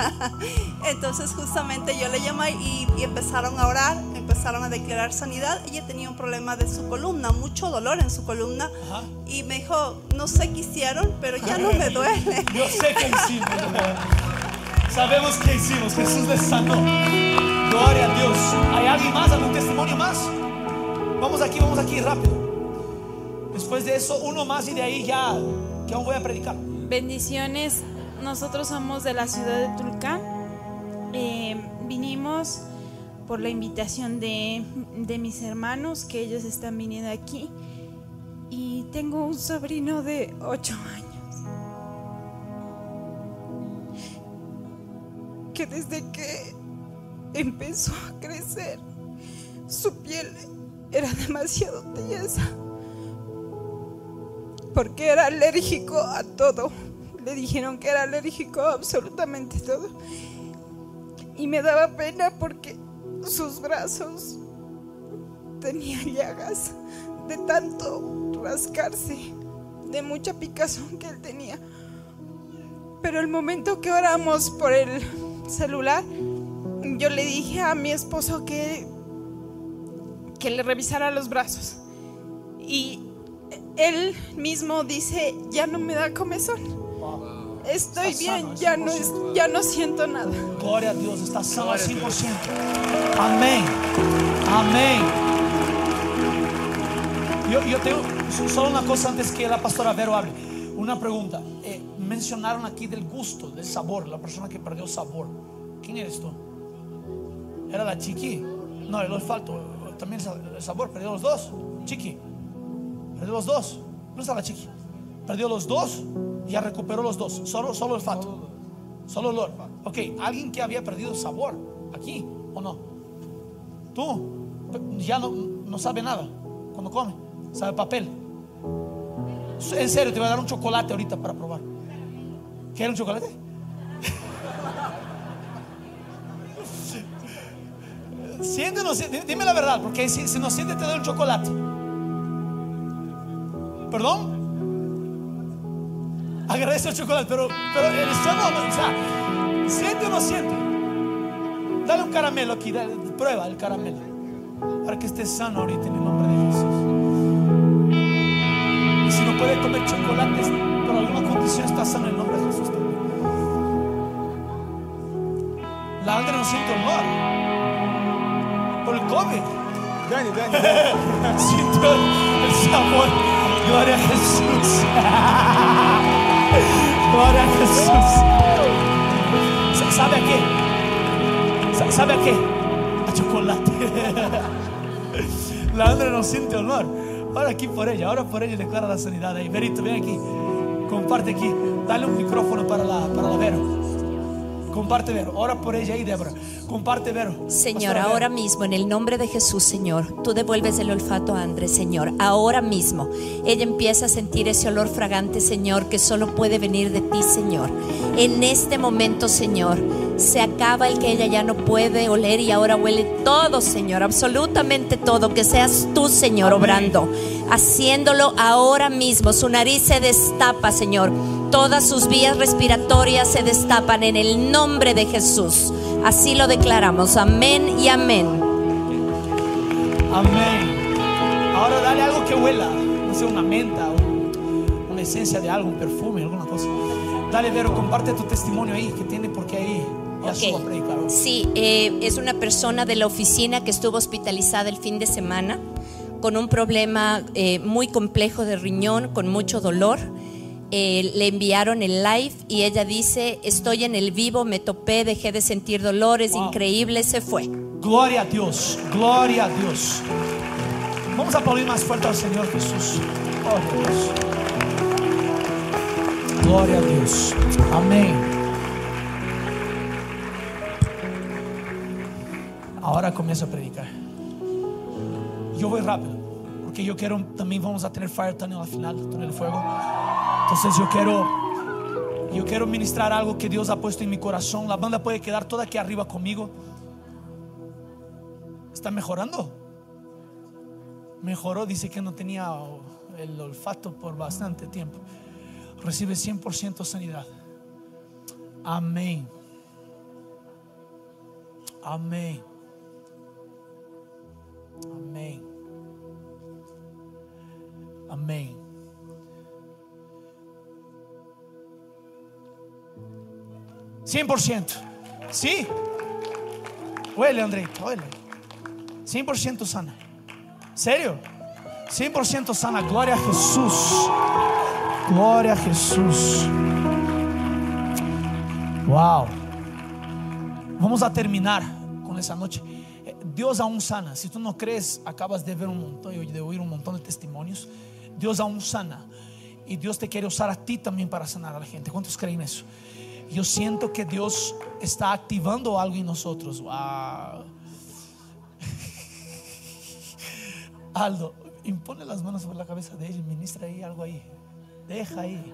Entonces justamente yo le llamé y, y empezaron a orar, empezaron a declarar sanidad. Ella tenía un problema de su columna, mucho dolor en su columna. Y me dijo, no sé qué hicieron, pero ya no me duele. Yo sé que hicimos. Sabemos que hicimos. Jesús les sanó. Gloria a Dios. ¿Hay alguien más? ¿Algún testimonio más? Vamos aquí, vamos aquí, rápido. Después de eso, uno más y de ahí ya, que aún voy a predicar. Bendiciones. Nosotros somos de la ciudad de Tulcán. Eh, vinimos por la invitación de, de mis hermanos, que ellos están viniendo aquí. Y tengo un sobrino de 8 años. Que desde que empezó a crecer, su piel era demasiado tiesa. Porque era alérgico a todo. Le dijeron que era alérgico a absolutamente todo. Y me daba pena porque sus brazos tenían llagas de tanto rascarse, de mucha picazón que él tenía. Pero el momento que oramos por el celular, yo le dije a mi esposo que, que le revisara los brazos. Y él mismo dice, ya no me da comezón. Estoy Está bien, ya no, es- 100%. ya no siento nada. Gloria a Dios, está sano al 100%. Amén. Amén. Yo, yo tengo solo una cosa antes que la pastora Vero hable. Una pregunta. Eh, mencionaron aquí del gusto, del sabor, la persona que perdió sabor. ¿Quién eres tú? ¿Era la chiqui? No, el olfato. También el sabor, perdió los dos. Chiqui. Perdió los dos. ¿Dónde está la chiqui? Perdió los dos y ya recuperó los dos. Solo, solo olfato. Solo olor. Ok, alguien que había perdido sabor aquí o no. Tú ya no, no sabe nada cuando come. Sabe papel. En serio, te voy a dar un chocolate ahorita para probar. ¿Quieres un chocolate? Siente no siente? Dime la verdad, porque si, si no siente te doy un chocolate. ¿Perdón? Agradezco el chocolate, pero, pero el estómago, o sea, ¿siente o no siente? Dale un caramelo aquí, dale, prueba el caramelo. Para que estés sano ahorita en el nombre de Jesús. Y si no puede comer chocolates por alguna condición, está sano en el nombre de Jesús también. La Andrea no siente olor. Por el COVID. Sintió el sabor. Gloria a Jesús. Gloria a Jesús. Sa- ¿Sabe a qué? Sa- ¿Sabe a qué? A chocolate. La Andrea no siente olor. Ahora aquí por ella, ahora por ella declara la sanidad ahí. Verito, ven aquí. Comparte aquí. Dale un micrófono para la, para la Vero. Comparte Vero. Ora por ella ahí, Débora. Comparte Vero. Señor, Pastora ahora mismo, en el nombre de Jesús, Señor, tú devuelves el olfato a Andrés, Señor. Ahora mismo, ella empieza a sentir ese olor fragante, Señor, que solo puede venir de ti, Señor. En este momento, Señor, se acaba el que ella ya no puede oler y ahora huele todo, Señor, absolutamente todo. Que seas tú, Señor, obrando, haciéndolo ahora mismo. Su nariz se destapa, Señor. Todas sus vías respiratorias se destapan en el nombre de Jesús. Así lo declaramos. Amén y amén. Amén. Ahora dale algo que huela. No sé, una menta, un- una esencia de algo, un perfume, alguna cosa. Dale, Vero, comparte tu testimonio ahí, que tiene porque ahí predicar. Sí, eh, es una persona de la oficina que estuvo hospitalizada el fin de semana con un problema eh, muy complejo de riñón, con mucho dolor. Eh, le enviaron el live y ella dice, estoy en el vivo, me topé, dejé de sentir dolor, es increíble, se fue. Gloria a Dios, gloria a Dios. Vamos a aplaudir más fuerte al Señor Jesús. Oh, Dios. Gloria a Dios. Amén. Ahora comienzo a predicar. Yo voy rápido, porque yo quiero, también vamos a tener Fire Tunnel al final, túnel de fuego. Entonces yo quiero, yo quiero ministrar algo que Dios ha puesto en mi corazón. La banda puede quedar toda aquí arriba conmigo. ¿Está mejorando? Mejoró, dice que no tenía el olfato por bastante tiempo. Recibe 100% sanidad. Amén. Amén. Amén. Amén. Cien por ciento. Sí. Huele, Andreita, huele. 100% sana. ¿Serio? 100% sana. Gloria a Jesús. Gloria a Jesús. Wow. Vamos a terminar con esa noche. Dios aún sana. Si tú no crees, acabas de ver un montón, de oír un montón de testimonios. Dios aún sana. Y Dios te quiere usar a ti también para sanar a la gente. ¿Cuántos creen eso? Yo siento que Dios está activando algo en nosotros. Wow. Aldo, impone las manos sobre la cabeza de ella ministra ahí algo ahí. Deja ahí.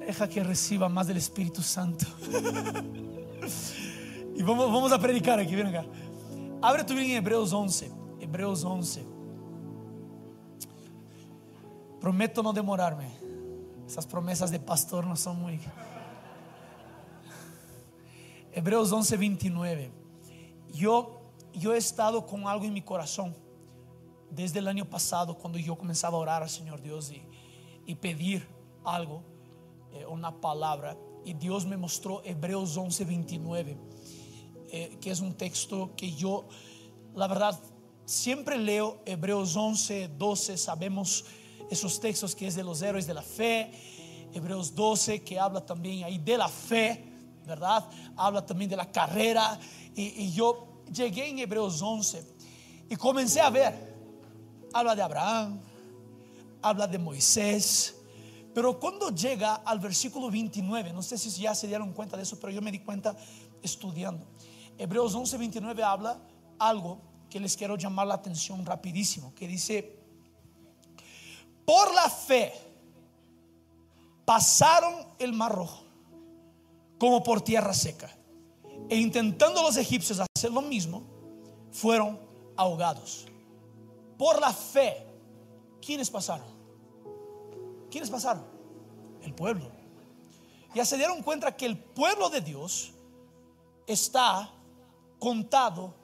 Deja que reciba más del Espíritu Santo. y vamos, vamos a predicar aquí, ven acá. Abre tu Biblia en Hebreos 11. Hebreos 11. Prometo no demorarme. Esas promesas de pastor no son muy... Hebreos 11, 29. Yo, yo he estado con algo en mi corazón desde el año pasado cuando yo comenzaba a orar al Señor Dios y, y pedir algo, eh, una palabra. Y Dios me mostró Hebreos 11, 29, eh, que es un texto que yo, la verdad, siempre leo Hebreos 11, 12, sabemos esos textos que es de los héroes de la fe. Hebreos 12, que habla también ahí de la fe, ¿verdad? Habla también de la carrera. Y, y yo llegué en Hebreos 11 y comencé a ver. Habla de Abraham, habla de Moisés. Pero cuando llega al versículo 29, no sé si ya se dieron cuenta de eso, pero yo me di cuenta estudiando. Hebreos 11, 29 habla algo que les quiero llamar la atención rapidísimo, que dice, por la fe pasaron el mar rojo como por tierra seca. E intentando los egipcios hacer lo mismo, fueron ahogados. Por la fe, ¿quiénes pasaron? ¿Quiénes pasaron? El pueblo. Ya se dieron cuenta que el pueblo de Dios está contado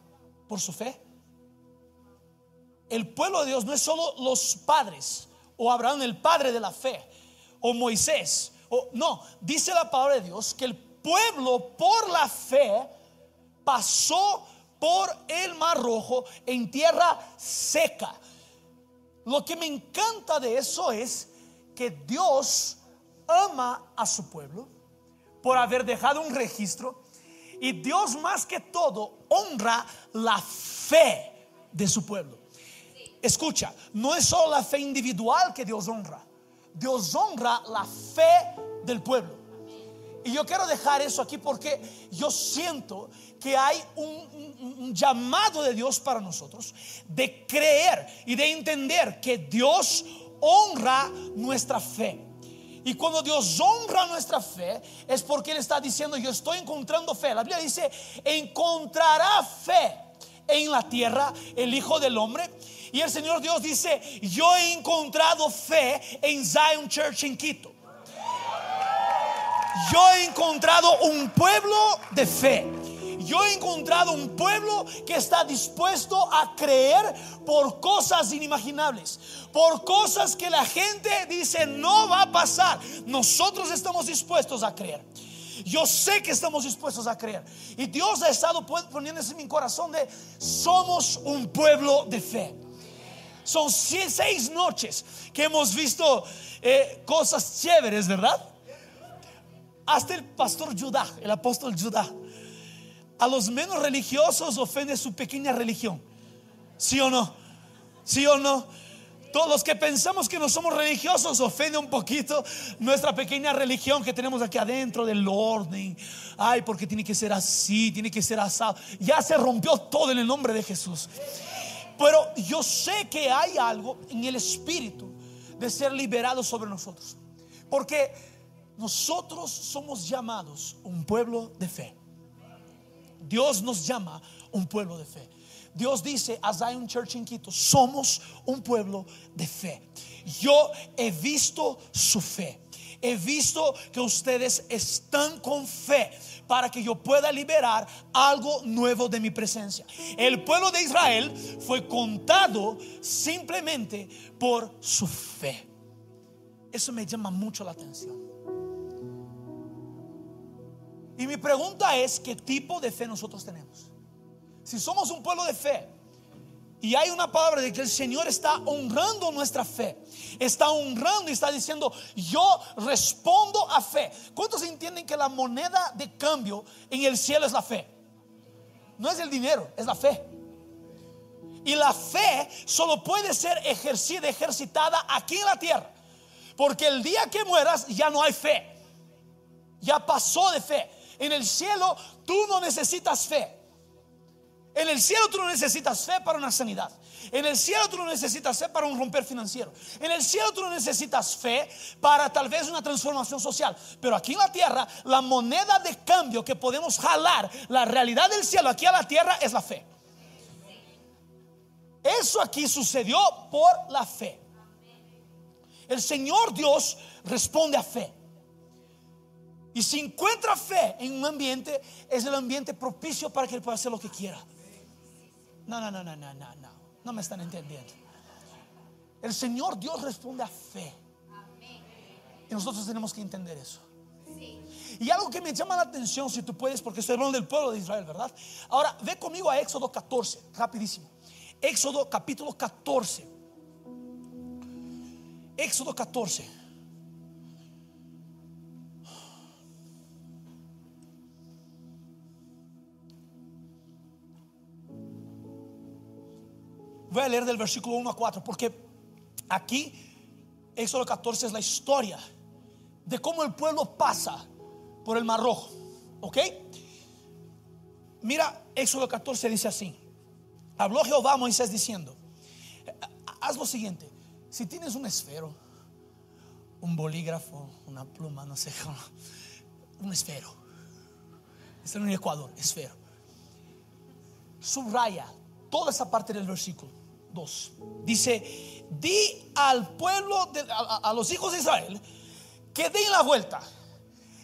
por su fe. El pueblo de Dios no es solo los padres, o Abraham el padre de la fe, o Moisés, o no, dice la palabra de Dios que el pueblo por la fe pasó por el mar rojo en tierra seca. Lo que me encanta de eso es que Dios ama a su pueblo por haber dejado un registro y Dios más que todo honra la fe de su pueblo. Escucha, no es solo la fe individual que Dios honra, Dios honra la fe del pueblo. Y yo quiero dejar eso aquí porque yo siento que hay un, llamado de Dios para nosotros de creer y de entender que Dios honra nuestra fe. Y cuando Dios honra nuestra fe es porque Él está diciendo, yo estoy encontrando fe. La Biblia dice, encontrará fe en la tierra el Hijo del Hombre. Y el Señor Dios dice, yo he encontrado fe en Zion Church en Quito. Yo he encontrado un pueblo de fe. Yo he encontrado un pueblo que está dispuesto a creer por cosas inimaginables, por cosas que la gente dice no va a pasar. Nosotros estamos dispuestos a creer. Yo sé que estamos dispuestos a creer. Y Dios ha estado poniendo en mi corazón de somos un pueblo de fe. Son seis noches que hemos visto eh, cosas chéveres, ¿verdad? Hasta el pastor Judá, el apóstol Judá, a los menos religiosos ofende su pequeña religión. ¿Sí o no? ¿Sí o no? Todos los que pensamos que no somos religiosos ofende un poquito nuestra pequeña religión que tenemos aquí adentro del orden. Ay, porque tiene que ser así, tiene que ser asado. Ya se rompió todo en el nombre de Jesús. Pero yo sé que hay algo en el espíritu de ser liberado sobre nosotros. Porque nosotros somos llamados un pueblo de fe. Dios nos llama un pueblo de fe. Dios dice a Zion Church en Quito, somos un pueblo de fe. Yo he visto su fe. He visto que ustedes están con fe para que yo pueda liberar algo nuevo de mi presencia. El pueblo de Israel fue contado simplemente por su fe. Eso me llama mucho la atención. Y mi pregunta es, ¿qué tipo de fe nosotros tenemos? Si somos un pueblo de fe y hay una palabra de que el Señor está honrando nuestra fe, está honrando y está diciendo, yo respondo a fe. ¿Cuántos entienden que la moneda de cambio en el cielo es la fe? No es el dinero, es la fe. Y la fe solo puede ser ejercida, ejercitada aquí en la tierra. Porque el día que mueras ya no hay fe. Ya pasó de fe. En el cielo tú no necesitas fe. En el cielo tú no necesitas fe para una sanidad. En el cielo tú no necesitas fe para un romper financiero. En el cielo tú no necesitas fe para tal vez una transformación social. Pero aquí en la tierra, la moneda de cambio que podemos jalar, la realidad del cielo aquí a la tierra es la fe. Eso aquí sucedió por la fe. El Señor Dios responde a fe. Y si encuentra fe en un ambiente, es el ambiente propicio para que Él pueda hacer lo que quiera. No, no, no, no, no, no, no. No me están entendiendo. El Señor Dios responde a fe. Y nosotros tenemos que entender eso. Y algo que me llama la atención, si tú puedes, porque estoy hablando del pueblo de Israel, ¿verdad? Ahora, ve conmigo a Éxodo 14, rapidísimo. Éxodo capítulo 14. Éxodo 14. Voy a leer del versículo 1 a 4, porque aquí, Éxodo 14 es la historia de cómo el pueblo pasa por el Mar Rojo. ¿Ok? Mira, Éxodo 14 dice así. Habló Jehová a Moisés diciendo, haz lo siguiente, si tienes un esfero, un bolígrafo, una pluma, no sé, un esfero, está en Ecuador, esfero, subraya toda esa parte del versículo 2. Dice, di al pueblo, de, a los hijos de Israel, que den la vuelta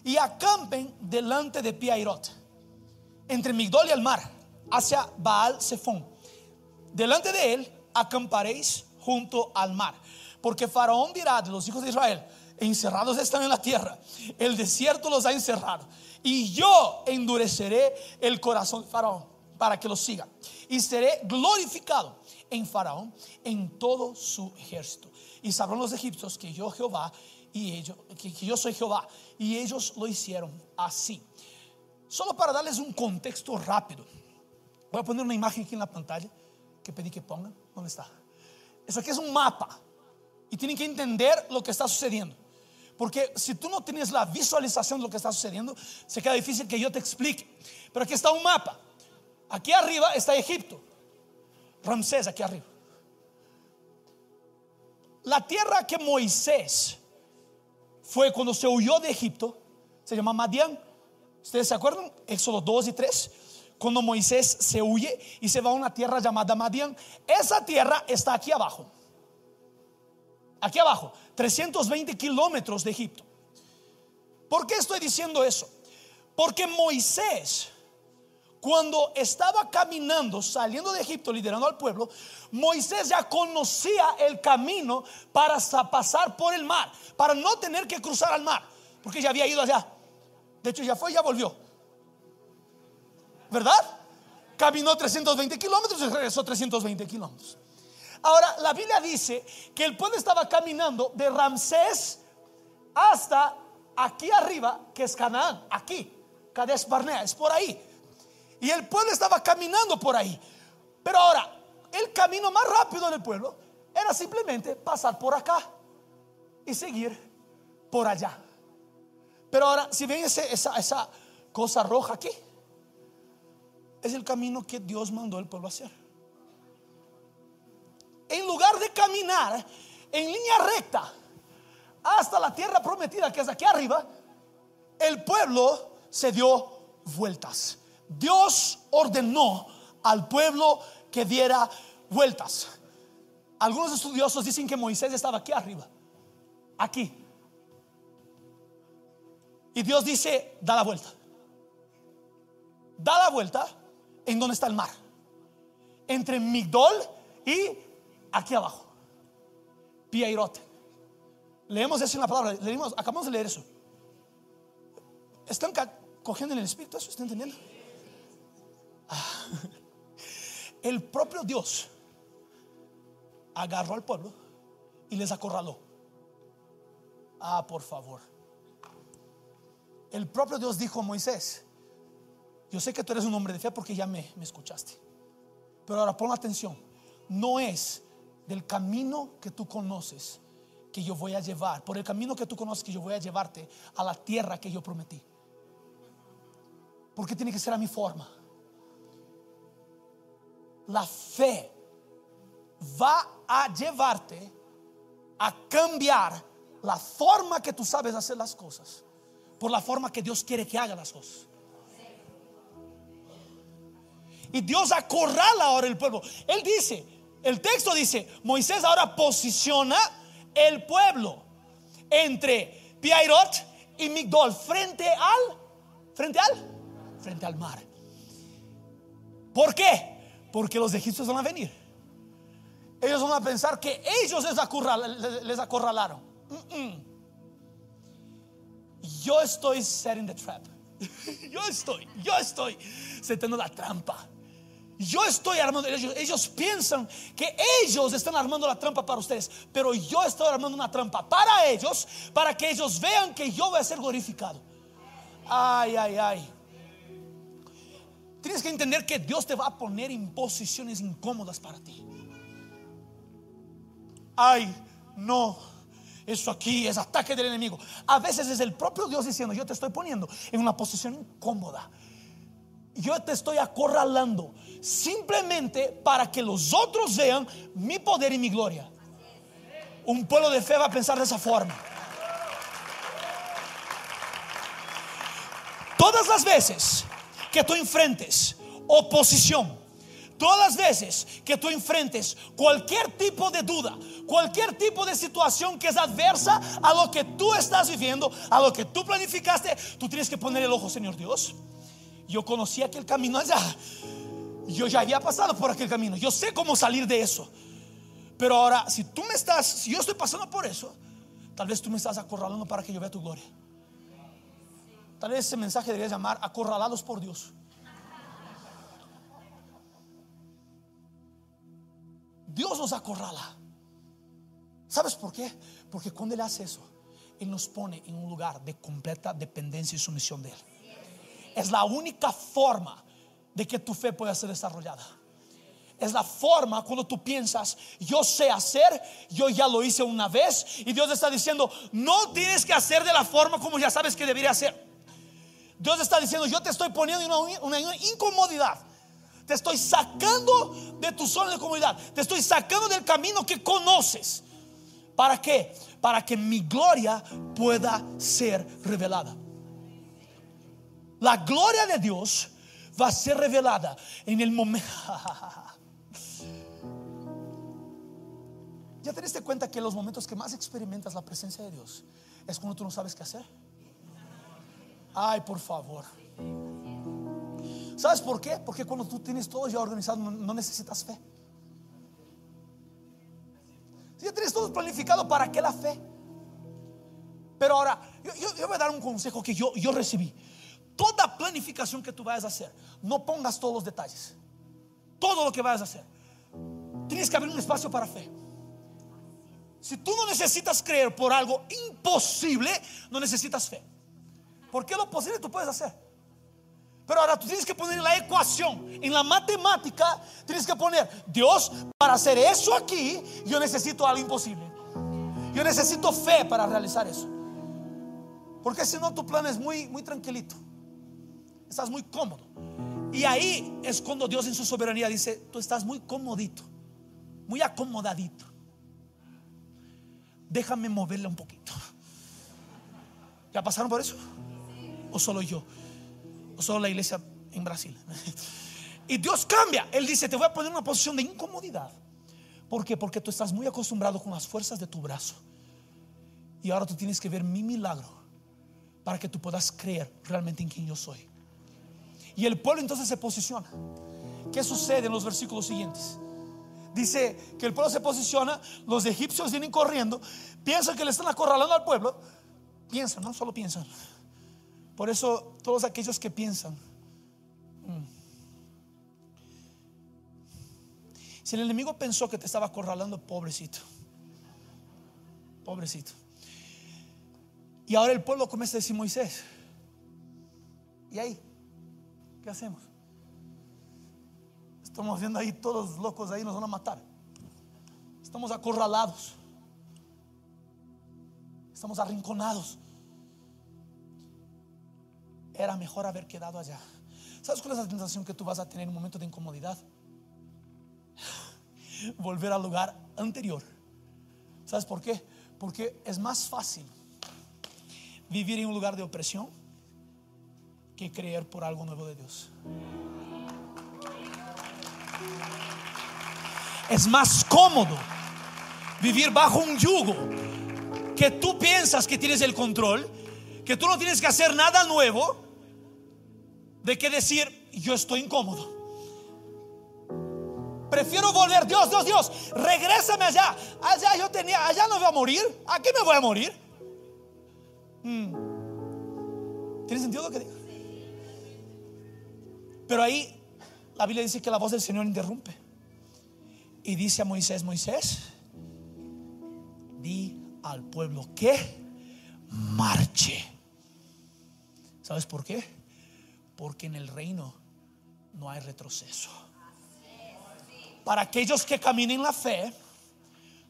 y acampen delante de Piairot, entre Migdol y el mar, hacia Baal Zephon. Delante de él acamparéis junto al mar, porque Faraón dirá de los hijos de Israel, encerrados están en la tierra, el desierto los ha encerrado, y yo endureceré el corazón de Faraón para que los siga, y seré glorificado en Faraón, en todo su ejército. Y sabrán los egipcios que yo Jehová y ellos, que, yo soy Jehová, y ellos lo hicieron así. Solo para darles un contexto rápido, voy a poner una imagen aquí en la pantalla que pedí que pongan. ¿Dónde está? Eso aquí es un mapa y tienen que entender lo que está sucediendo. Porque si tú no tienes la visualización de lo que está sucediendo, se queda difícil que yo te explique. Pero aquí está un mapa. Aquí arriba está Egipto. Ramsés aquí arriba. La tierra que Moisés fue cuando se huyó de Egipto se llama Madián. ¿Ustedes se acuerdan? Éxodo 2 y 3. Cuando Moisés se huye y se va a una tierra llamada Madián. Esa tierra está aquí abajo. Aquí abajo, 320 kilómetros de Egipto. ¿Por qué estoy diciendo eso? Porque Moisés cuando estaba caminando, saliendo de Egipto, liderando al pueblo, Moisés ya conocía el camino para pasar por el mar, para no tener que cruzar al mar, porque ya había ido allá. De hecho, ya fue y ya volvió. ¿Verdad? Caminó 320 kilómetros y regresó 320 kilómetros. Ahora, la Biblia dice que el pueblo estaba caminando de Ramsés hasta aquí arriba, que es Canaán, aquí, Cades Barnea, es por ahí. Y el pueblo estaba caminando por ahí. Pero ahora, el camino más rápido del pueblo era simplemente pasar por acá y seguir por allá. Pero ahora, si ven esa, esa cosa roja aquí, es el camino que Dios mandó al pueblo a hacer. En lugar de caminar en línea recta hasta la tierra prometida, que es aquí arriba, el pueblo se dio vueltas. Dios ordenó al pueblo que diera vueltas. Algunos estudiosos dicen que Moisés estaba aquí arriba, aquí. Y Dios dice, da la vuelta. Da la vuelta en donde está el mar. Entre Migdol y aquí abajo. Piairote. Leemos eso en la palabra. Leemos, acabamos de leer eso. ¿Están cogiendo en el espíritu eso? ¿Están entendiendo? El propio Dios agarró al pueblo y les acorraló. Ah, por favor. El propio Dios dijo a Moisés, yo sé que tú eres un hombre de fe porque ya me, me escuchaste. Pero ahora pon atención. no es del camino que tú conoces que yo voy a llevar, por el camino que tú conoces que yo voy a llevarte a la tierra que yo prometí. Porque tiene que ser a mi forma. La fe va a llevarte a cambiar la forma que tú sabes hacer las cosas por la forma que Dios quiere que haga las cosas. Y Dios acorrala ahora el pueblo. Él dice, el texto dice, Moisés ahora posiciona el pueblo entre Piairot y Migdol frente al, frente al, frente al mar. ¿Por qué? Porque los egipcios van a venir. Ellos van a pensar que ellos les, acorral, les acorralaron. Yo estoy setting the trap. Yo estoy, yo estoy setando la trampa. Yo estoy armando, ellos piensan que ellos están armando la trampa para ustedes, pero yo estoy armando una trampa para ellos, para que ellos vean que yo voy a ser glorificado. Ay, ay, ay. Tienes que entender que Dios te va a poner en posiciones incómodas para ti. Ay, no. Eso aquí es ataque del enemigo. A veces es el propio Dios diciendo, yo te estoy poniendo en una posición incómoda. Yo te estoy acorralando simplemente para que los otros vean mi poder y mi gloria. Un pueblo de fe va a pensar de esa forma. Todas las veces que tú enfrentes oposición, todas las veces que tú enfrentes cualquier tipo de duda, cualquier tipo de situación que es adversa a lo que tú estás viviendo, a lo que tú planificaste, tú tienes que poner el ojo, Señor Dios. Yo conocí aquel camino allá. Yo ya había pasado por aquel camino. Yo sé cómo salir de eso. Pero ahora, si tú me estás, si yo estoy pasando por eso, tal vez tú me estás acorralando para que yo vea tu gloria. Tal vez ese mensaje debería llamar acorralados por Dios. Dios nos acorrala. ¿Sabes por qué? Porque cuando Él hace eso, Él nos pone en un lugar de completa dependencia y sumisión de Él. Es la única forma de que tu fe pueda ser desarrollada. Es la forma cuando tú piensas, yo sé hacer, yo ya lo hice una vez y Dios está diciendo, no tienes que hacer de la forma como ya sabes que debería hacer. Dios está diciendo, yo te estoy poniendo en una, una incomodidad. Te estoy sacando de tu zona de comodidad. Te estoy sacando del camino que conoces. ¿Para qué? Para que mi gloria pueda ser revelada. La gloria de Dios va a ser revelada en el momento. ¿Ya te diste cuenta que los momentos que más experimentas la presencia de Dios es cuando tú no sabes qué hacer? Ay, por favor. ¿Sabes por qué? Porque cuando tú tienes todo ya organizado no, necesitas fe. Si ya tienes todo planificado, ¿para qué la fe? Pero ahora, yo, voy a dar un consejo que yo, yo recibí. Toda planificación que tú vayas a hacer, no pongas todos los detalles. Todo lo que vayas a hacer. Tienes que abrir un espacio para fe. Si tú no necesitas creer por algo imposible, no necesitas fe. Porque lo posible tú puedes hacer. Pero ahora tú tienes que poner en la ecuación, en la matemática, tienes que poner, Dios, para hacer eso aquí, yo necesito algo imposible. Yo necesito fe para realizar eso. Porque si no, tu plan es muy, muy tranquilito. Estás muy cómodo. Y ahí es cuando Dios en su soberanía dice, tú estás muy comodito, muy acomodadito. Déjame moverle un poquito. ¿Ya pasaron por eso? ¿O solo yo? ¿O solo la iglesia en Brasil? Y Dios cambia. Él dice, te voy a poner en una posición de incomodidad. ¿Por qué? Porque tú estás muy acostumbrado con las fuerzas de tu brazo. Y ahora tú tienes que ver mi milagro para que tú puedas creer realmente en quien yo soy. Y el pueblo entonces se posiciona. ¿Qué sucede en los versículos siguientes? Dice que el pueblo se posiciona, los egipcios vienen corriendo, piensan que le están acorralando al pueblo. Piensan, no solo piensan. Por eso todos aquellos que piensan, mm, si el enemigo pensó que te estaba acorralando, pobrecito, pobrecito. Y ahora el pueblo comienza a decir Moisés, ¿y ahí? ¿Qué hacemos? Estamos viendo ahí todos locos ahí, nos van a matar. Estamos acorralados. Estamos arrinconados. Era mejor haber quedado allá. ¿Sabes cuál es la sensación que tú vas a tener en un momento de incomodidad? Volver al lugar anterior. ¿Sabes por qué? Porque es más fácil vivir en un lugar de opresión que creer por algo nuevo de Dios. Es más cómodo vivir bajo un yugo que tú piensas que tienes el control, que tú no tienes que hacer nada nuevo, de que decir, yo estoy incómodo. Prefiero volver, Dios, Dios, Dios, regrésame allá. Allá yo tenía, allá no voy a morir. ¿A qué me voy a morir? Mm. ¿Tiene sentido lo que digo? Pero ahí la Biblia dice que la voz del Señor interrumpe. Y dice a Moisés, Moisés, di al pueblo que marche. ¿Sabes por qué? Porque en el reino no hay retroceso. Para aquellos que caminen la fe,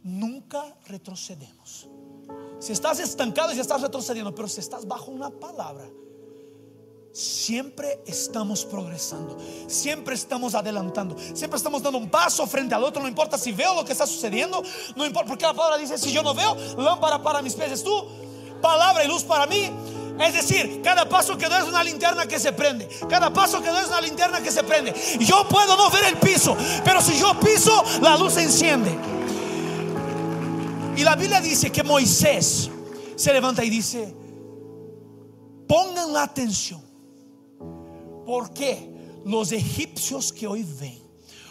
nunca retrocedemos. Si estás estancado, y estás retrocediendo, pero si estás bajo una palabra, siempre estamos progresando, siempre estamos adelantando, siempre estamos dando un paso frente al otro, no importa si veo lo que está sucediendo, no importa, porque la palabra dice, si yo no veo, lámpara para mis pies es tú, palabra y luz para mí. Es decir, cada paso que doy es una linterna que se prende. Cada paso que doy es una linterna que se prende. Yo puedo no ver el piso, pero si yo piso, la luz se enciende. Y la Biblia dice que Moisés se levanta y dice, pongan la atención, porque los egipcios que hoy ven,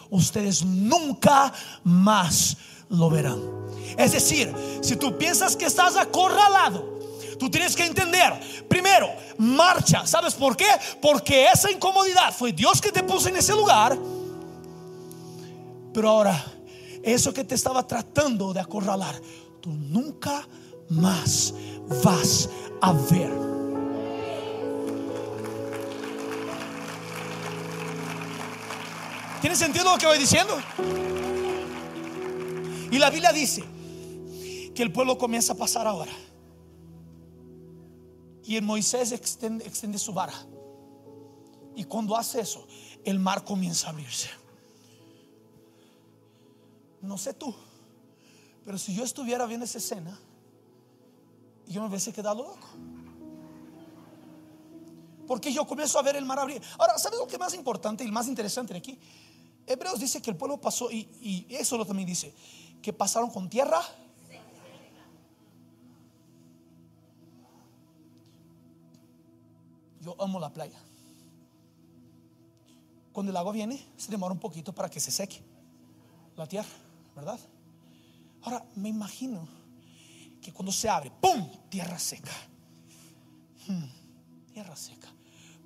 ustedes nunca más lo verán. Es decir, si tú piensas que estás acorralado, tú tienes que entender, primero, marcha. ¿Sabes por qué? Porque esa incomodidad fue Dios que te puso en ese lugar. Pero ahora, eso que te estaba tratando de acorralar, tú nunca más vas a ver. ¿Tiene sentido lo que voy diciendo? Y la Biblia dice que el pueblo comienza a pasar ahora. Y Moisés extiende, su vara. Y cuando hace eso, el mar comienza a abrirse. No sé tú, pero si yo estuviera viendo esa escena, yo me hubiese quedado loco. Porque yo comienzo a ver el mar abrir. Ahora, ¿sabes lo que es más importante y el más interesante de aquí? Hebreos dice que el pueblo pasó, y, y eso lo también dice, que pasaron con tierra. Yo amo la playa. Cuando el agua viene, se demora un poquito para que se seque la tierra, ¿verdad? Ahora, me imagino que cuando se abre, ¡pum! Tierra seca. Hmm, tierra seca.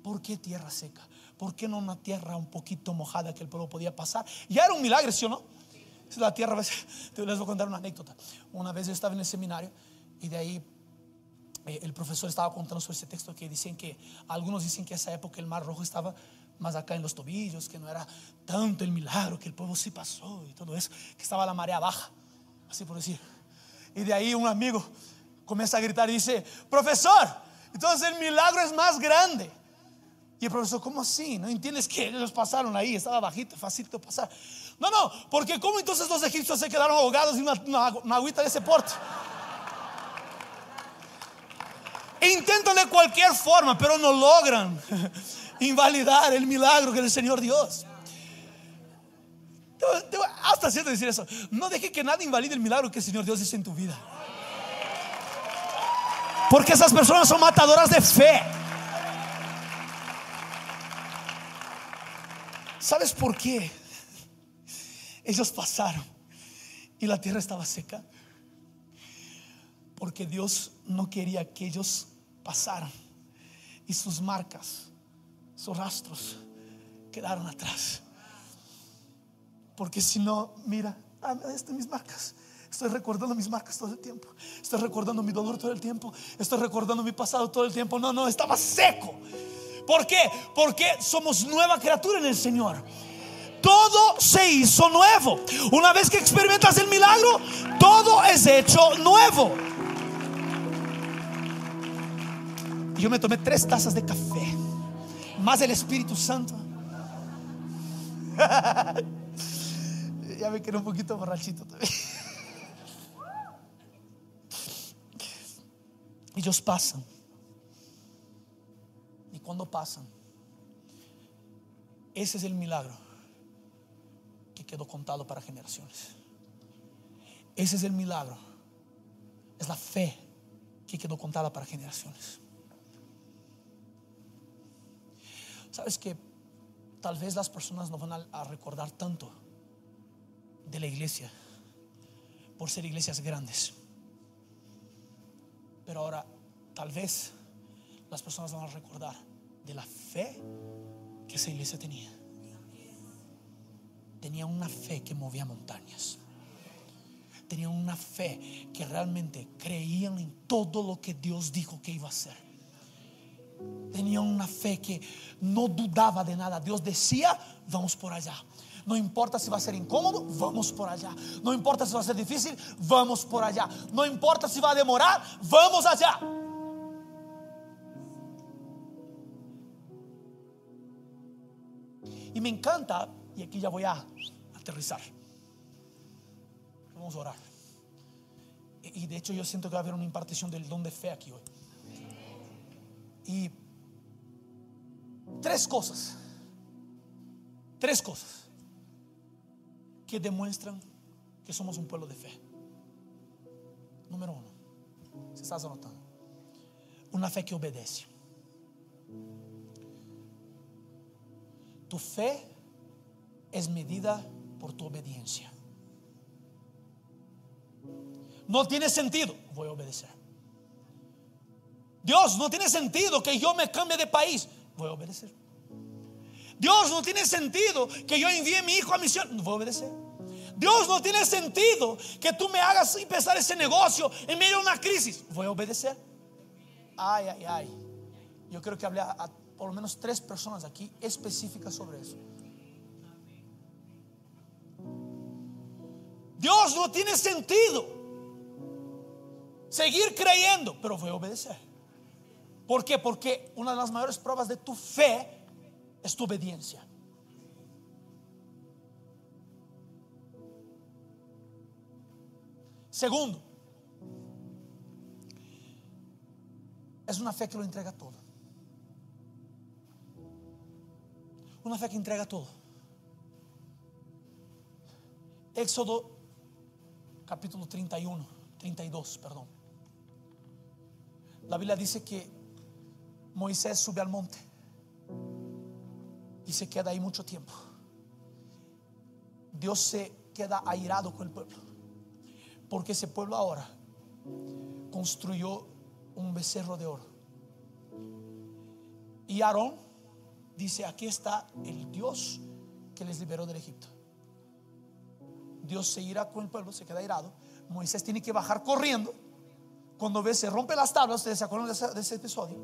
¿Por qué tierra seca? ¿Por qué no una tierra un poquito mojada que el pueblo podía pasar? Ya era un milagro, ¿sí o no? La tierra, les voy a contar una anécdota. Una vez yo estaba en el seminario y de ahí el profesor estaba contando sobre ese texto que dicen que algunos dicen que esa época el mar rojo estaba más acá en los tobillos, que no era tanto el milagro, que el pueblo sí pasó y todo eso, que estaba la marea baja, así por decir. Y de ahí un amigo comienza a gritar y dice, profesor, entonces el milagro es más grande. Y el profesor, ¿cómo así? ¿No entiendes que ellos pasaron ahí? Estaba bajito, facilito pasar. No, no, porque ¿cómo entonces los egipcios se quedaron ahogados en una, una, una agüita de ese porte? Intentan de cualquier forma, pero no logran invalidar el milagro que el Señor Dios. Hasta cierto decir eso. No deje que nada invalide el milagro que el Señor Dios hizo en tu vida. Porque esas personas son matadoras de fe. ¿Sabes por qué? Ellos pasaron y la tierra estaba seca. Porque Dios no quería que ellos pasaran y sus marcas, sus rastros quedaron atrás. Porque si no, mira, ah, están mis marcas. Estoy recordando mis marcas todo el tiempo. Estoy recordando mi dolor todo el tiempo. Estoy recordando mi pasado todo el tiempo. No, no, estaba seco. ¿Por qué? Porque somos nueva criatura en el Señor. todo se hizo nuevo. Una vez que experimentas el milagro, todo es hecho nuevo. Yo me tomé tres tazas de café, más el Espíritu Santo. ya me quedé un poquito borrachito también. Ellos pasan. Y cuando pasan, ese es el milagro que quedó contado para generaciones. Ese es el milagro. Es la fe que quedó contada para generaciones. Sabes que tal vez las personas no van a, recordar tanto de la iglesia por ser iglesias grandes. Pero ahora tal vez las personas van a recordar de la fe que esa iglesia tenía. Tenía una fe que movía montañas. Tenía una fe que realmente creían en todo lo que Dios dijo que iba a hacer. Tenía una fe que no dudaba de nada. Dios decía, vamos por allá. No importa si va a ser incómodo, vamos por allá. No importa si va a ser difícil, vamos por allá. No importa si va a demorar, vamos allá. Y me encanta, y aquí ya voy a aterrizar. Vamos a orar. Y de hecho yo siento que va a haber una impartición del don de fe aquí hoy. Y tres cosas, tres cosas que demuestran que somos un pueblo de fe. Número uno, si estás anotando, una fe que obedece. Tu fe es medida por tu obediencia. No tiene sentido, voy a obedecer. Dios, no tiene sentido que yo me cambie de país, voy a obedecer. Dios, no tiene sentido que yo envíe a mi hijo a misión, voy a obedecer. Dios, no tiene sentido que tú me hagas empezar ese negocio en medio de una crisis, voy a obedecer. Ay, ay, ay. Yo creo que hablé a, a por lo menos tres personas aquí específicas sobre eso. Dios no tiene sentido seguir creyendo, pero voy a obedecer. ¿Por qué? Porque una de las mayores pruebas de tu fe es tu obediencia. Segundo, es una fe que lo entrega todo. Una fe que entrega todo. Éxodo capítulo 31, 32, perdón. La Biblia dice que Moisés sube al monte y se queda ahí mucho tiempo. Dios se queda airado con el pueblo, porque ese pueblo ahora construyó un becerro de oro. Y Aarón dice, aquí está el Dios que les liberó del Egipto. Dios se irá con el pueblo, se queda irado. Moisés tiene que bajar corriendo. Cuando ve, se rompe las tablas, ustedes se acuerdan de ese episodio.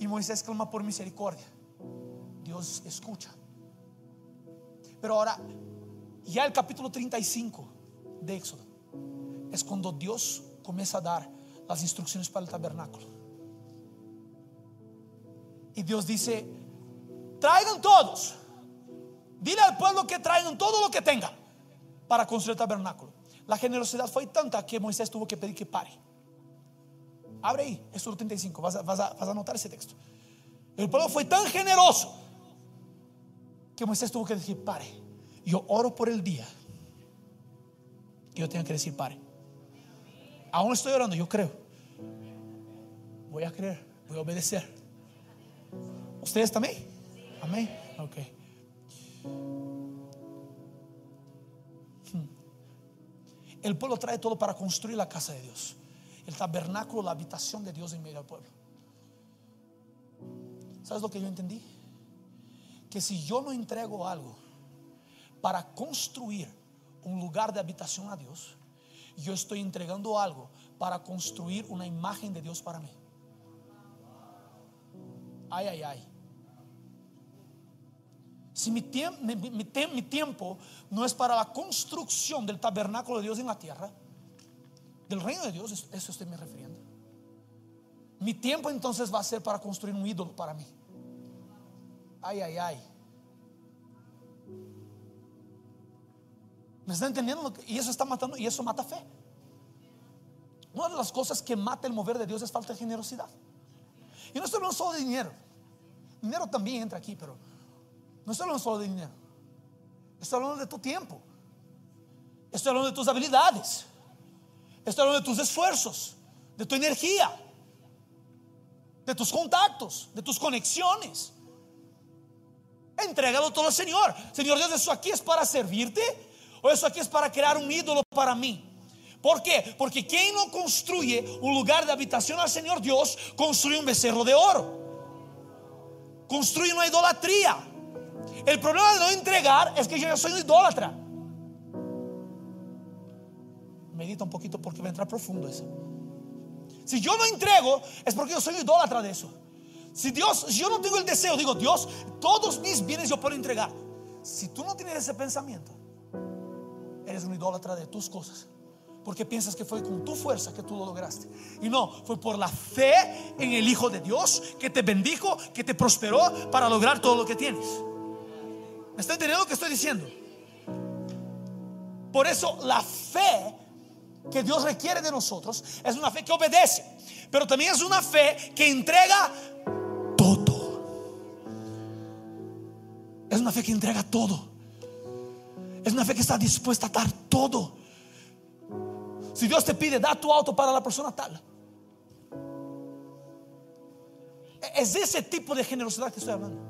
Y Moisés clama por misericordia. Dios escucha. Pero ahora, ya el capítulo 35 de Éxodo es cuando Dios comienza a dar las instrucciones para el tabernáculo. Y Dios dice, traigan todos. Dile al pueblo que traigan todo lo que tengan para construir el tabernáculo. La generosidad fue tanta que Moisés tuvo que pedir que pare. Abre ahí, Éxodo 35, vas a, vas, a, vas a anotar ese texto. El pueblo fue tan generoso que Moisés tuvo que decir, pare. Yo oro por el día que yo tenga que decir, pare. Aún estoy orando, yo creo. Voy a creer, voy a obedecer. ¿Ustedes también? Amén. Ok. Hmm. El pueblo trae todo para construir la casa de Dios. El tabernáculo, la habitación de Dios en medio del pueblo. ¿Sabes lo que yo entendí? Que si yo no entrego algo para construir un lugar de habitación a Dios, yo estoy entregando algo para construir una imagen de Dios para mí. Ay, ay, ay. Si mi, mi tiempo no es para la construcción del tabernáculo de Dios en la tierra, del reino de Dios, es- eso estoy me refiriendo. Mi tiempo entonces va a ser para construir un ídolo para mí. Ay, ay, ay. ¿Me está entendiendo? Y eso está matando, y eso mata fe. Una de las cosas que mata el mover de Dios es falta de generosidad. Y no estoy hablando solo de dinero. Dinero también entra aquí, pero no estoy hablando solo de dinero. Estoy hablando de tu tiempo. Estoy hablando de tus habilidades. Estoy hablando de tus esfuerzos, de tu energía, de tus contactos, de tus conexiones. Entrégalo todo al Señor. Señor Dios, ¿eso aquí es para servirte? ¿O eso aquí es para crear un ídolo para mí? ¿Por qué? Porque quien no construye un lugar de habitación al Señor Dios, construye un becerro de oro. Construye una idolatría. El problema de no entregar es que yo ya soy un idólatra. Medita un poquito porque va a entrar profundo eso. Si yo no entrego, es porque yo soy idólatra de eso. Si Dios, si yo no tengo el deseo, digo, Dios, todos mis bienes yo puedo entregar. Si tú no tienes ese pensamiento, eres un idólatra de tus cosas. Porque piensas que fue con tu fuerza que tú lo lograste. Y no, fue por la fe en el Hijo de Dios que te bendijo, que te prosperó para lograr todo lo que tienes. ¿Me está entendiendo lo que estoy diciendo? Por eso la fe que Dios requiere de nosotros es una fe que obedece, pero también es una fe que entrega todo. Es una fe que entrega todo. Es una fe que está dispuesta a dar todo. Si Dios te pide, da tu auto para la persona tal. Es ese tipo de generosidad que estoy hablando.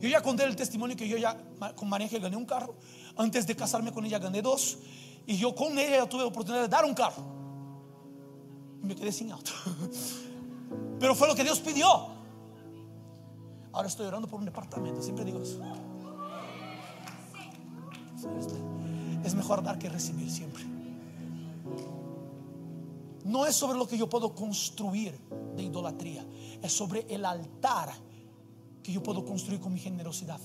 Yo ya conté el testimonio que yo ya con María gané un carro. Antes de casarme con ella gané dos. Y yo con ella tuve oportunidad de dar un carro. Y me quedé sin auto. Pero fue lo que Dios pidió. Ahora estoy orando por un departamento. Siempre digo eso. Es mejor dar que recibir siempre. No es sobre lo que yo puedo construir de idolatría. Es sobre el altar que yo puedo construir con mi generosidad.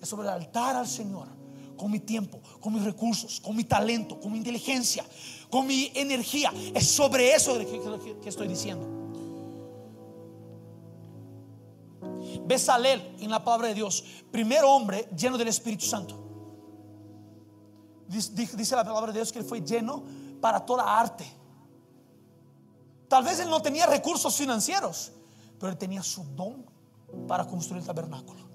Es sobre el altar al Señor, con mi tiempo, con mis recursos, con mi talento, con mi inteligencia, con mi energía. Es sobre eso que, que- estoy diciendo. Besalel en la palabra de Dios, primer hombre lleno del Espíritu Santo. Dice la palabra de Dios que él fue lleno para toda arte. Tal vez él no tenía recursos financieros, pero él tenía su don para construir el tabernáculo.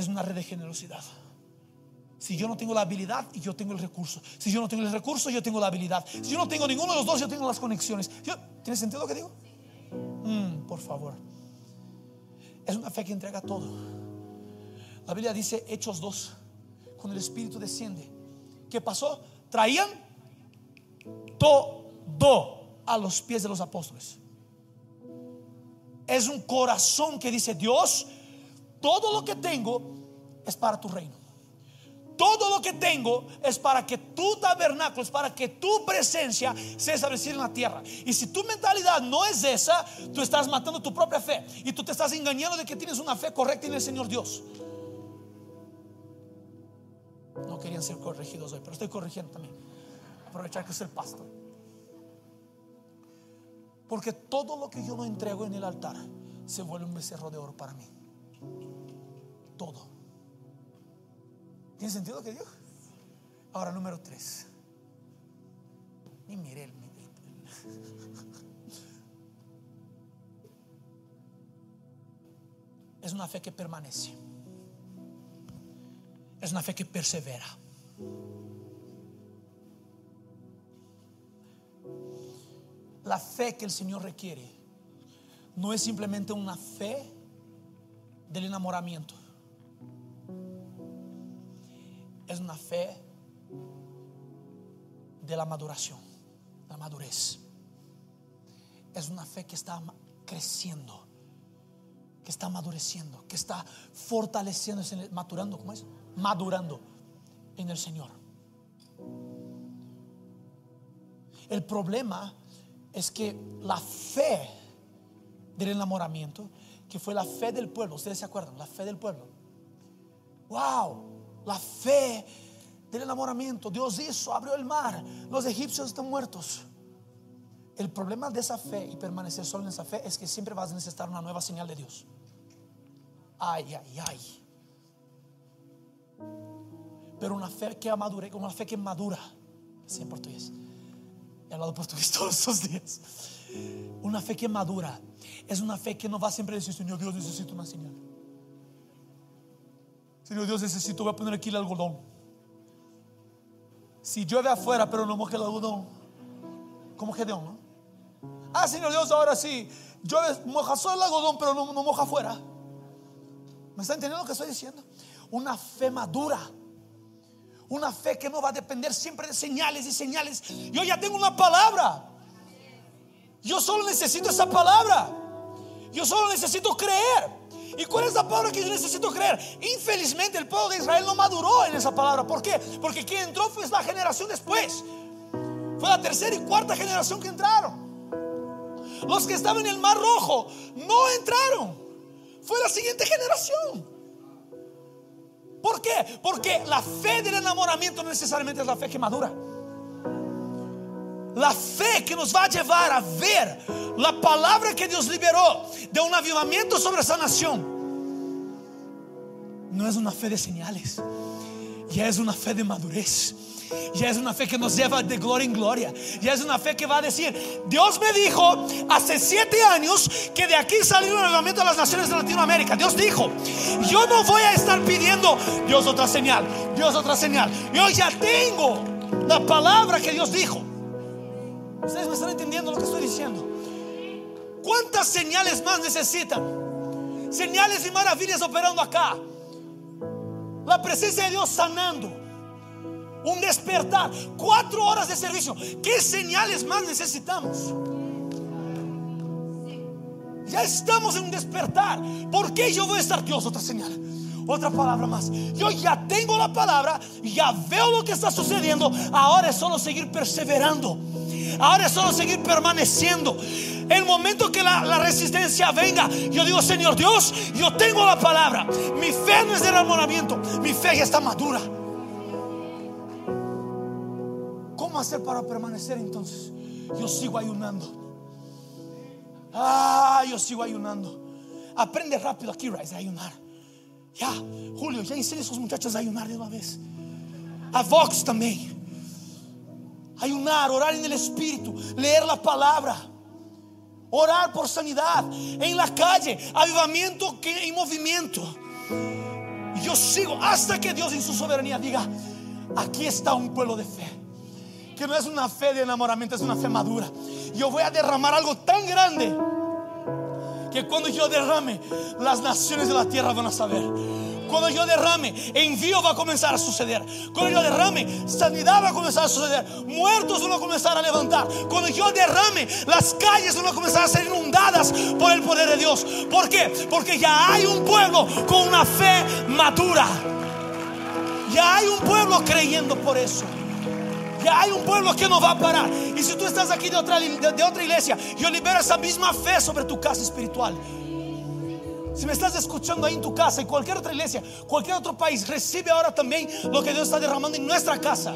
Es una red de generosidad. Si yo no tengo la habilidad, yo tengo el recurso. Si yo no tengo el recurso, yo tengo la habilidad. Si yo no tengo ninguno de los dos, yo tengo las conexiones. ¿Tiene sentido lo que digo? Mm, por favor. Es una fe que entrega todo. La Biblia dice Hechos 2, cuando el Espíritu desciende. ¿Qué pasó? Traían todo a los pies de los apóstoles. Es un corazón que dice, Dios, todo lo que tengo es para tu reino. Todo lo que tengo es para que tu tabernáculo, es para que tu presencia sea establecida en la tierra. Y si tu mentalidad no es esa, tú estás matando tu propia fe. Y tú te estás engañando de que tienes una fe correcta en el Señor Dios. No querían ser corregidos hoy, pero estoy corrigiendo también. Aprovechar que es el pastor. Porque todo lo que yo no entrego en el altar se vuelve un becerro de oro para mí. Todo. ¿Tiene sentido lo que digo? Ahora, número tres. Y mire el. Es una fe que permanece. Es una fe que persevera. La fe que el Señor requiere no es simplemente una fe del enamoramiento. Es una fe de la maduración, la madurez. Es una fe que está creciendo, que está madureciendo, que está fortaleciéndose, en el- maturando, ¿cómo es? Madurando en el Señor. El problema es que la fe del enamoramiento, que fue la fe del pueblo, ustedes se acuerdan, la fe del pueblo. Wow, la fe del enamoramiento. Dios hizo, abrió el mar, los egipcios están muertos. El problema de esa fe y permanecer solo en esa fe es que siempre vas a necesitar una nueva señal de Dios. Ay, ay, ay. Pero una fe que madure, una fe que madura, portugués. He hablado portugués todos estos días. Una fe que madura es una fe que no va siempre a decir, Señor Dios, necesito una señal. Señor Dios, necesito, voy a poner aquí el algodón. Si llueve afuera, pero no moje el algodón, como Gedeón, ¿no? Ah, Señor Dios, ahora sí, llueve, moja solo el algodón, pero no, no moja afuera. ¿Me está entendiendo lo que estoy diciendo? Una fe madura. Una fe que no va a depender siempre de señales y señales. Yo ya tengo una palabra. Yo solo necesito esa palabra. Yo solo necesito creer. ¿Y cuál es la palabra que yo necesito creer? Infelizmente el pueblo de Israel no maduró en esa palabra. ¿Por qué? Porque quien entró fue la generación después. Fue la tercera y cuarta generación que entraron. Los que estaban en el mar rojo no entraron. Fue la siguiente generación. ¿Por qué? Porque la fe del enamoramiento no necesariamente es la fe que madura. La fe que nos va a llevar a ver la palabra que Dios liberó de un avivamiento sobre esa nación no es una fe de señales, ya es una fe de madurez. Ya es una fe que nos lleva de gloria en gloria. Ya es una fe que va a decir, Dios me dijo hace siete años que de aquí salió un avivamiento a las naciones de Latinoamérica. Dios dijo, yo no voy a estar pidiendo Dios otra señal, Dios otra señal. Yo ya tengo la palabra que Dios dijo. Ustedes me están entendiendo lo que estoy diciendo. ¿Cuántas señales más necesitan? Señales y maravillas operando acá. La presencia de Dios sanando. Un despertar. Cuatro horas de servicio. ¿Qué señales más necesitamos? Ya estamos en un despertar. ¿Por qué yo voy a estar Dios? Otra señal. Otra palabra más. Yo ya tengo la palabra, ya veo lo que está sucediendo. Ahora es solo seguir perseverando. Ahora es solo seguir permaneciendo. El momento que la, resistencia venga, yo digo, Señor Dios, yo tengo la palabra. Mi fe no es de enamoramiento, mi fe ya está madura. ¿Cómo hacer para permanecer entonces? Yo sigo ayunando. Ah, yo sigo ayunando. Aprende rápido aquí, Rice, a ayunar. Ya, Julio, ya enseña a esos muchachos a ayunar de una vez. A Vox también. Ayunar, orar en el Espíritu, leer la palabra, orar por sanidad en la calle, avivamiento que en movimiento. Yo sigo hasta que Dios en su soberanía diga, aquí está un pueblo de fe, que no es una fe de enamoramiento, es una fe madura. Yo voy a derramar algo tan grande que cuando yo derrame, las naciones de la tierra van a saber. Cuando yo derrame, envío va a comenzar a suceder. Cuando yo derrame, sanidad va a comenzar a suceder. Muertos van a comenzar a levantar. Cuando yo derrame, las calles van a comenzar a ser inundadas por el poder de Dios. ¿Por qué? Porque ya hay un pueblo con una fe madura. Ya hay un pueblo creyendo por eso. Hay un pueblo que no va a parar. Y si tú estás aquí de otra, de otra iglesia, yo libero esa misma fe sobre tu casa espiritual. Si me estás escuchando ahí en tu casa, en cualquier otra iglesia, cualquier otro país, recibe ahora también lo que Dios está derramando en nuestra casa.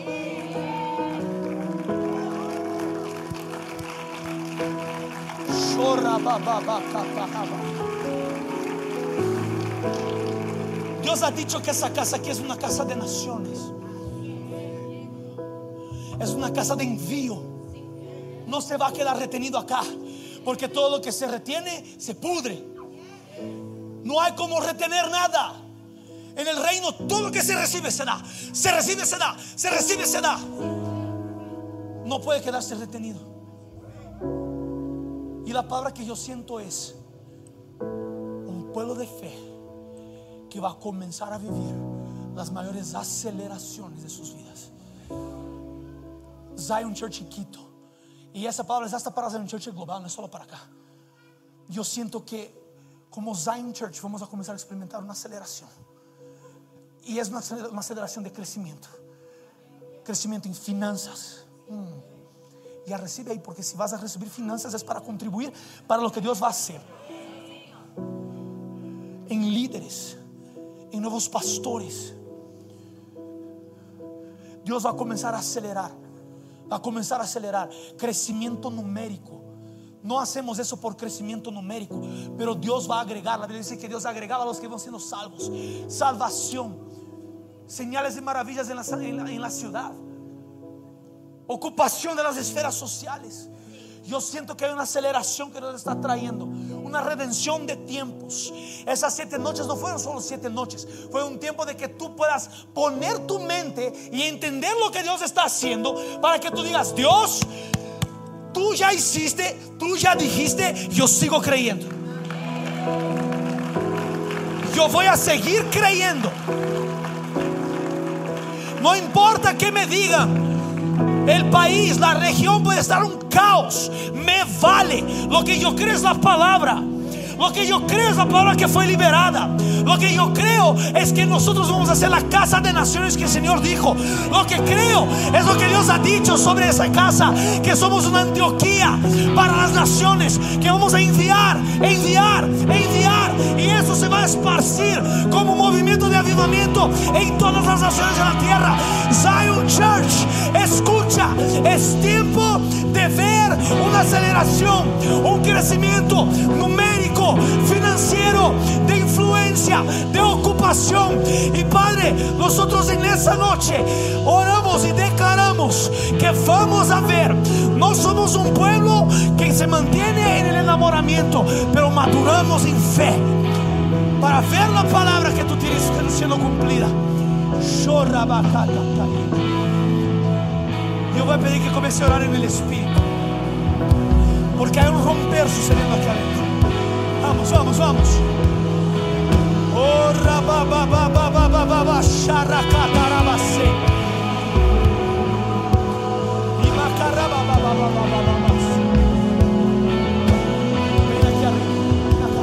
Dios ha dicho que esa casa aquí es una casa de naciones. Es una casa de envío. No se va a quedar retenido acá. Porque todo lo que se retiene se pudre. No hay como retener nada. En el reino todo lo que se recibe se da. Se recibe, se da. Se recibe, se da. No puede quedarse retenido. Y la palabra que yo siento es un pueblo de fe que va a comenzar a vivir las mayores aceleraciones de sus vidas. Zion Church chiquito. Y esa palabra es hasta para Zion Church global, no es solo para acá. Yo siento que como Zion Church vamos a comenzar a experimentar una aceleración. Y es una, una aceleración de crecimiento. Crecimiento en finanzas. Mm. Ya recibe ahí, porque si vas a recibir finanzas es para contribuir para lo que Dios va a hacer. En líderes, en nuevos pastores. Dios va a comenzar a acelerar. Va a comenzar a acelerar. Crecimiento numérico. No hacemos eso por crecimiento numérico, pero Dios va a agregar. La Biblia dice que Dios ha agregado a los que van siendo salvos. Salvación. Señales de maravillas en la, en la- en la ciudad. Ocupación de las esferas sociales. Yo siento que hay una aceleración que Dios está trayendo, una redención de tiempos. Esas siete noches no fueron solo siete noches, fue un tiempo de que tú puedas poner tu mente y entender lo que Dios está haciendo para que tú digas, Dios, tú ya hiciste, tú ya dijiste, yo sigo creyendo. Yo voy a seguir creyendo. No importa que me digan. El país, la región puede estar un caos. Me vale. Lo que yo creo es la palabra. Lo que yo creo es la palabra que fue liberada. Lo que yo creo es que nosotros vamos a ser la casa de naciones que el Señor dijo. Lo que creo es lo que Dios ha dicho sobre esa casa. Que somos una Antioquía para las naciones. Que vamos a enviar, enviar, enviar. Y eso se va a esparcir como un movimiento de avivamiento en todas las naciones de la tierra. Zion Church, escucha, es tiempo de ver una aceleración, un crecimiento numérico, financiero, de influencia, de ocupación. Y Padre, nosotros en esa noche oramos y declaramos que vamos a ver, no somos un pueblo que se mantiene en el enamoramiento, pero maduramos en fe para ver la palabra que tú tienes siendo cumplida. Yo voy a pedir que comience a orar en el Espíritu. Porque hay un romper sucediendo aquí adentro. Vamos, vamos, vamos. Oh, rababababababa, sharakatarabase. Y macarababababababas. Ven aquí arriba, ven acá.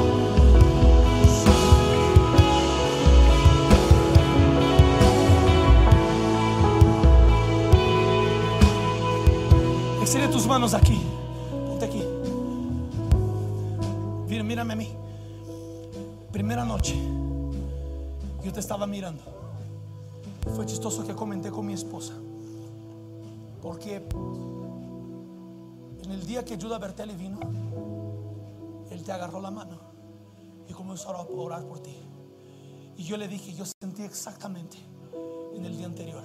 Extiende tus manos aquí. Mírame a mí. Primera noche, yo te estaba mirando. Fue chistoso que comenté con mi esposa. Porque en el día que Judah Bertelli vino, él te agarró la mano y comenzó a orar por ti. Y yo le dije, yo sentí exactamente en el día anterior.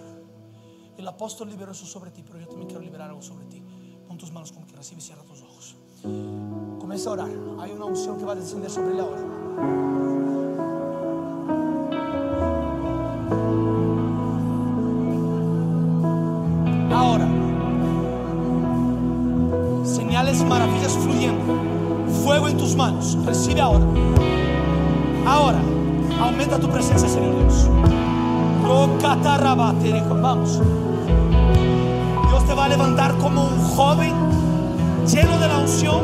El apóstol liberó eso sobre ti, pero yo también quiero liberar algo sobre ti. Pon tus manos como que recibes y cierra tus ojos. Comienza a orar. Hay una unción que va a descender sobre. Ahora, señales, maravillas fluyendo. Fuego en tus manos. Recibe ahora. Ahora, aumenta tu presencia, Señor Dios. Vamos. Dios te va a levantar como un joven lleno de la unción,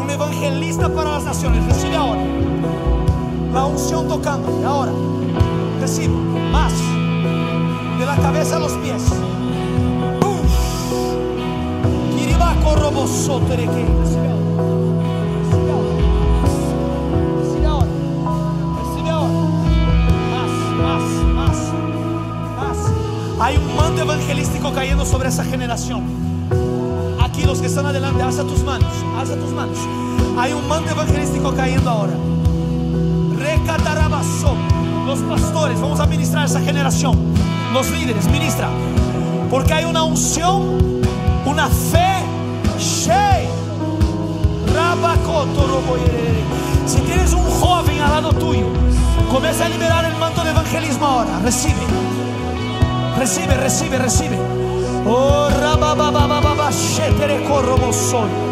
un evangelista para las naciones. Recibe ahora. La unción tocando. Ahora, recibe más. De la cabeza a los pies. Recibe ahora. Recibe ahora. Recibe ahora. Más, más, más, más. Hay un manto evangelístico cayendo sobre esa generación. Los que están adelante, alza tus manos, alza tus manos. Hay un manto evangelístico cayendo ahora. Recatarabaso. Los pastores, vamos a ministrar a esa generación. Los líderes, ministra. Porque hay una unción, una fe. Si tienes un joven al lado tuyo, comienza a liberar el manto de evangelismo ahora. Recibe. Recibe, recibe, recibe. Oh, rabababababa, shetere corrobosol. Más.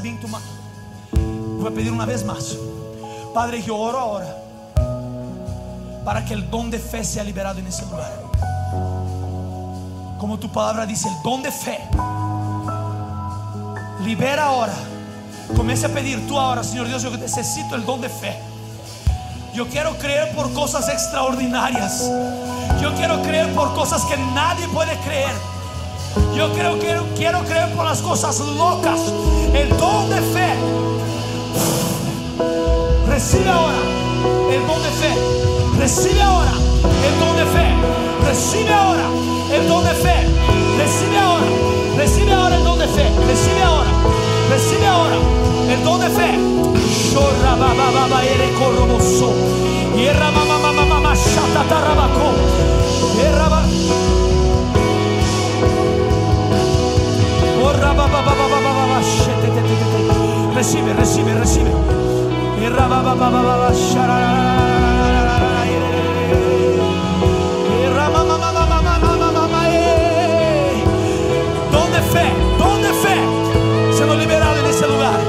Bien tu mano. Voy a pedir una vez más. Padre, yo oro ahora para que el don de fe sea liberado en ese lugar. Como tu palabra dice, el don de fe. Libera ahora. Comience a pedir tú ahora, Señor Dios, yo necesito el don de fe. Yo quiero creer por cosas extraordinarias. Yo quiero creer por cosas que nadie puede creer. Yo quiero, quiero, quiero creer por las cosas locas. El don de fe. Recibe ahora el don de fe. Recibe ahora el don de fe. Recibe ahora el don de fe. Recibe ahora. Recibe ahora el don de fe. Recibe ahora. Recibe ahora el don de fe. Shorra ba ba ba ba ere. Yerra ma ma ma ma ma ma shata tarabako. Yerra Recibe, recibe, recibe. Don de fe, don de fe. En ese lugar.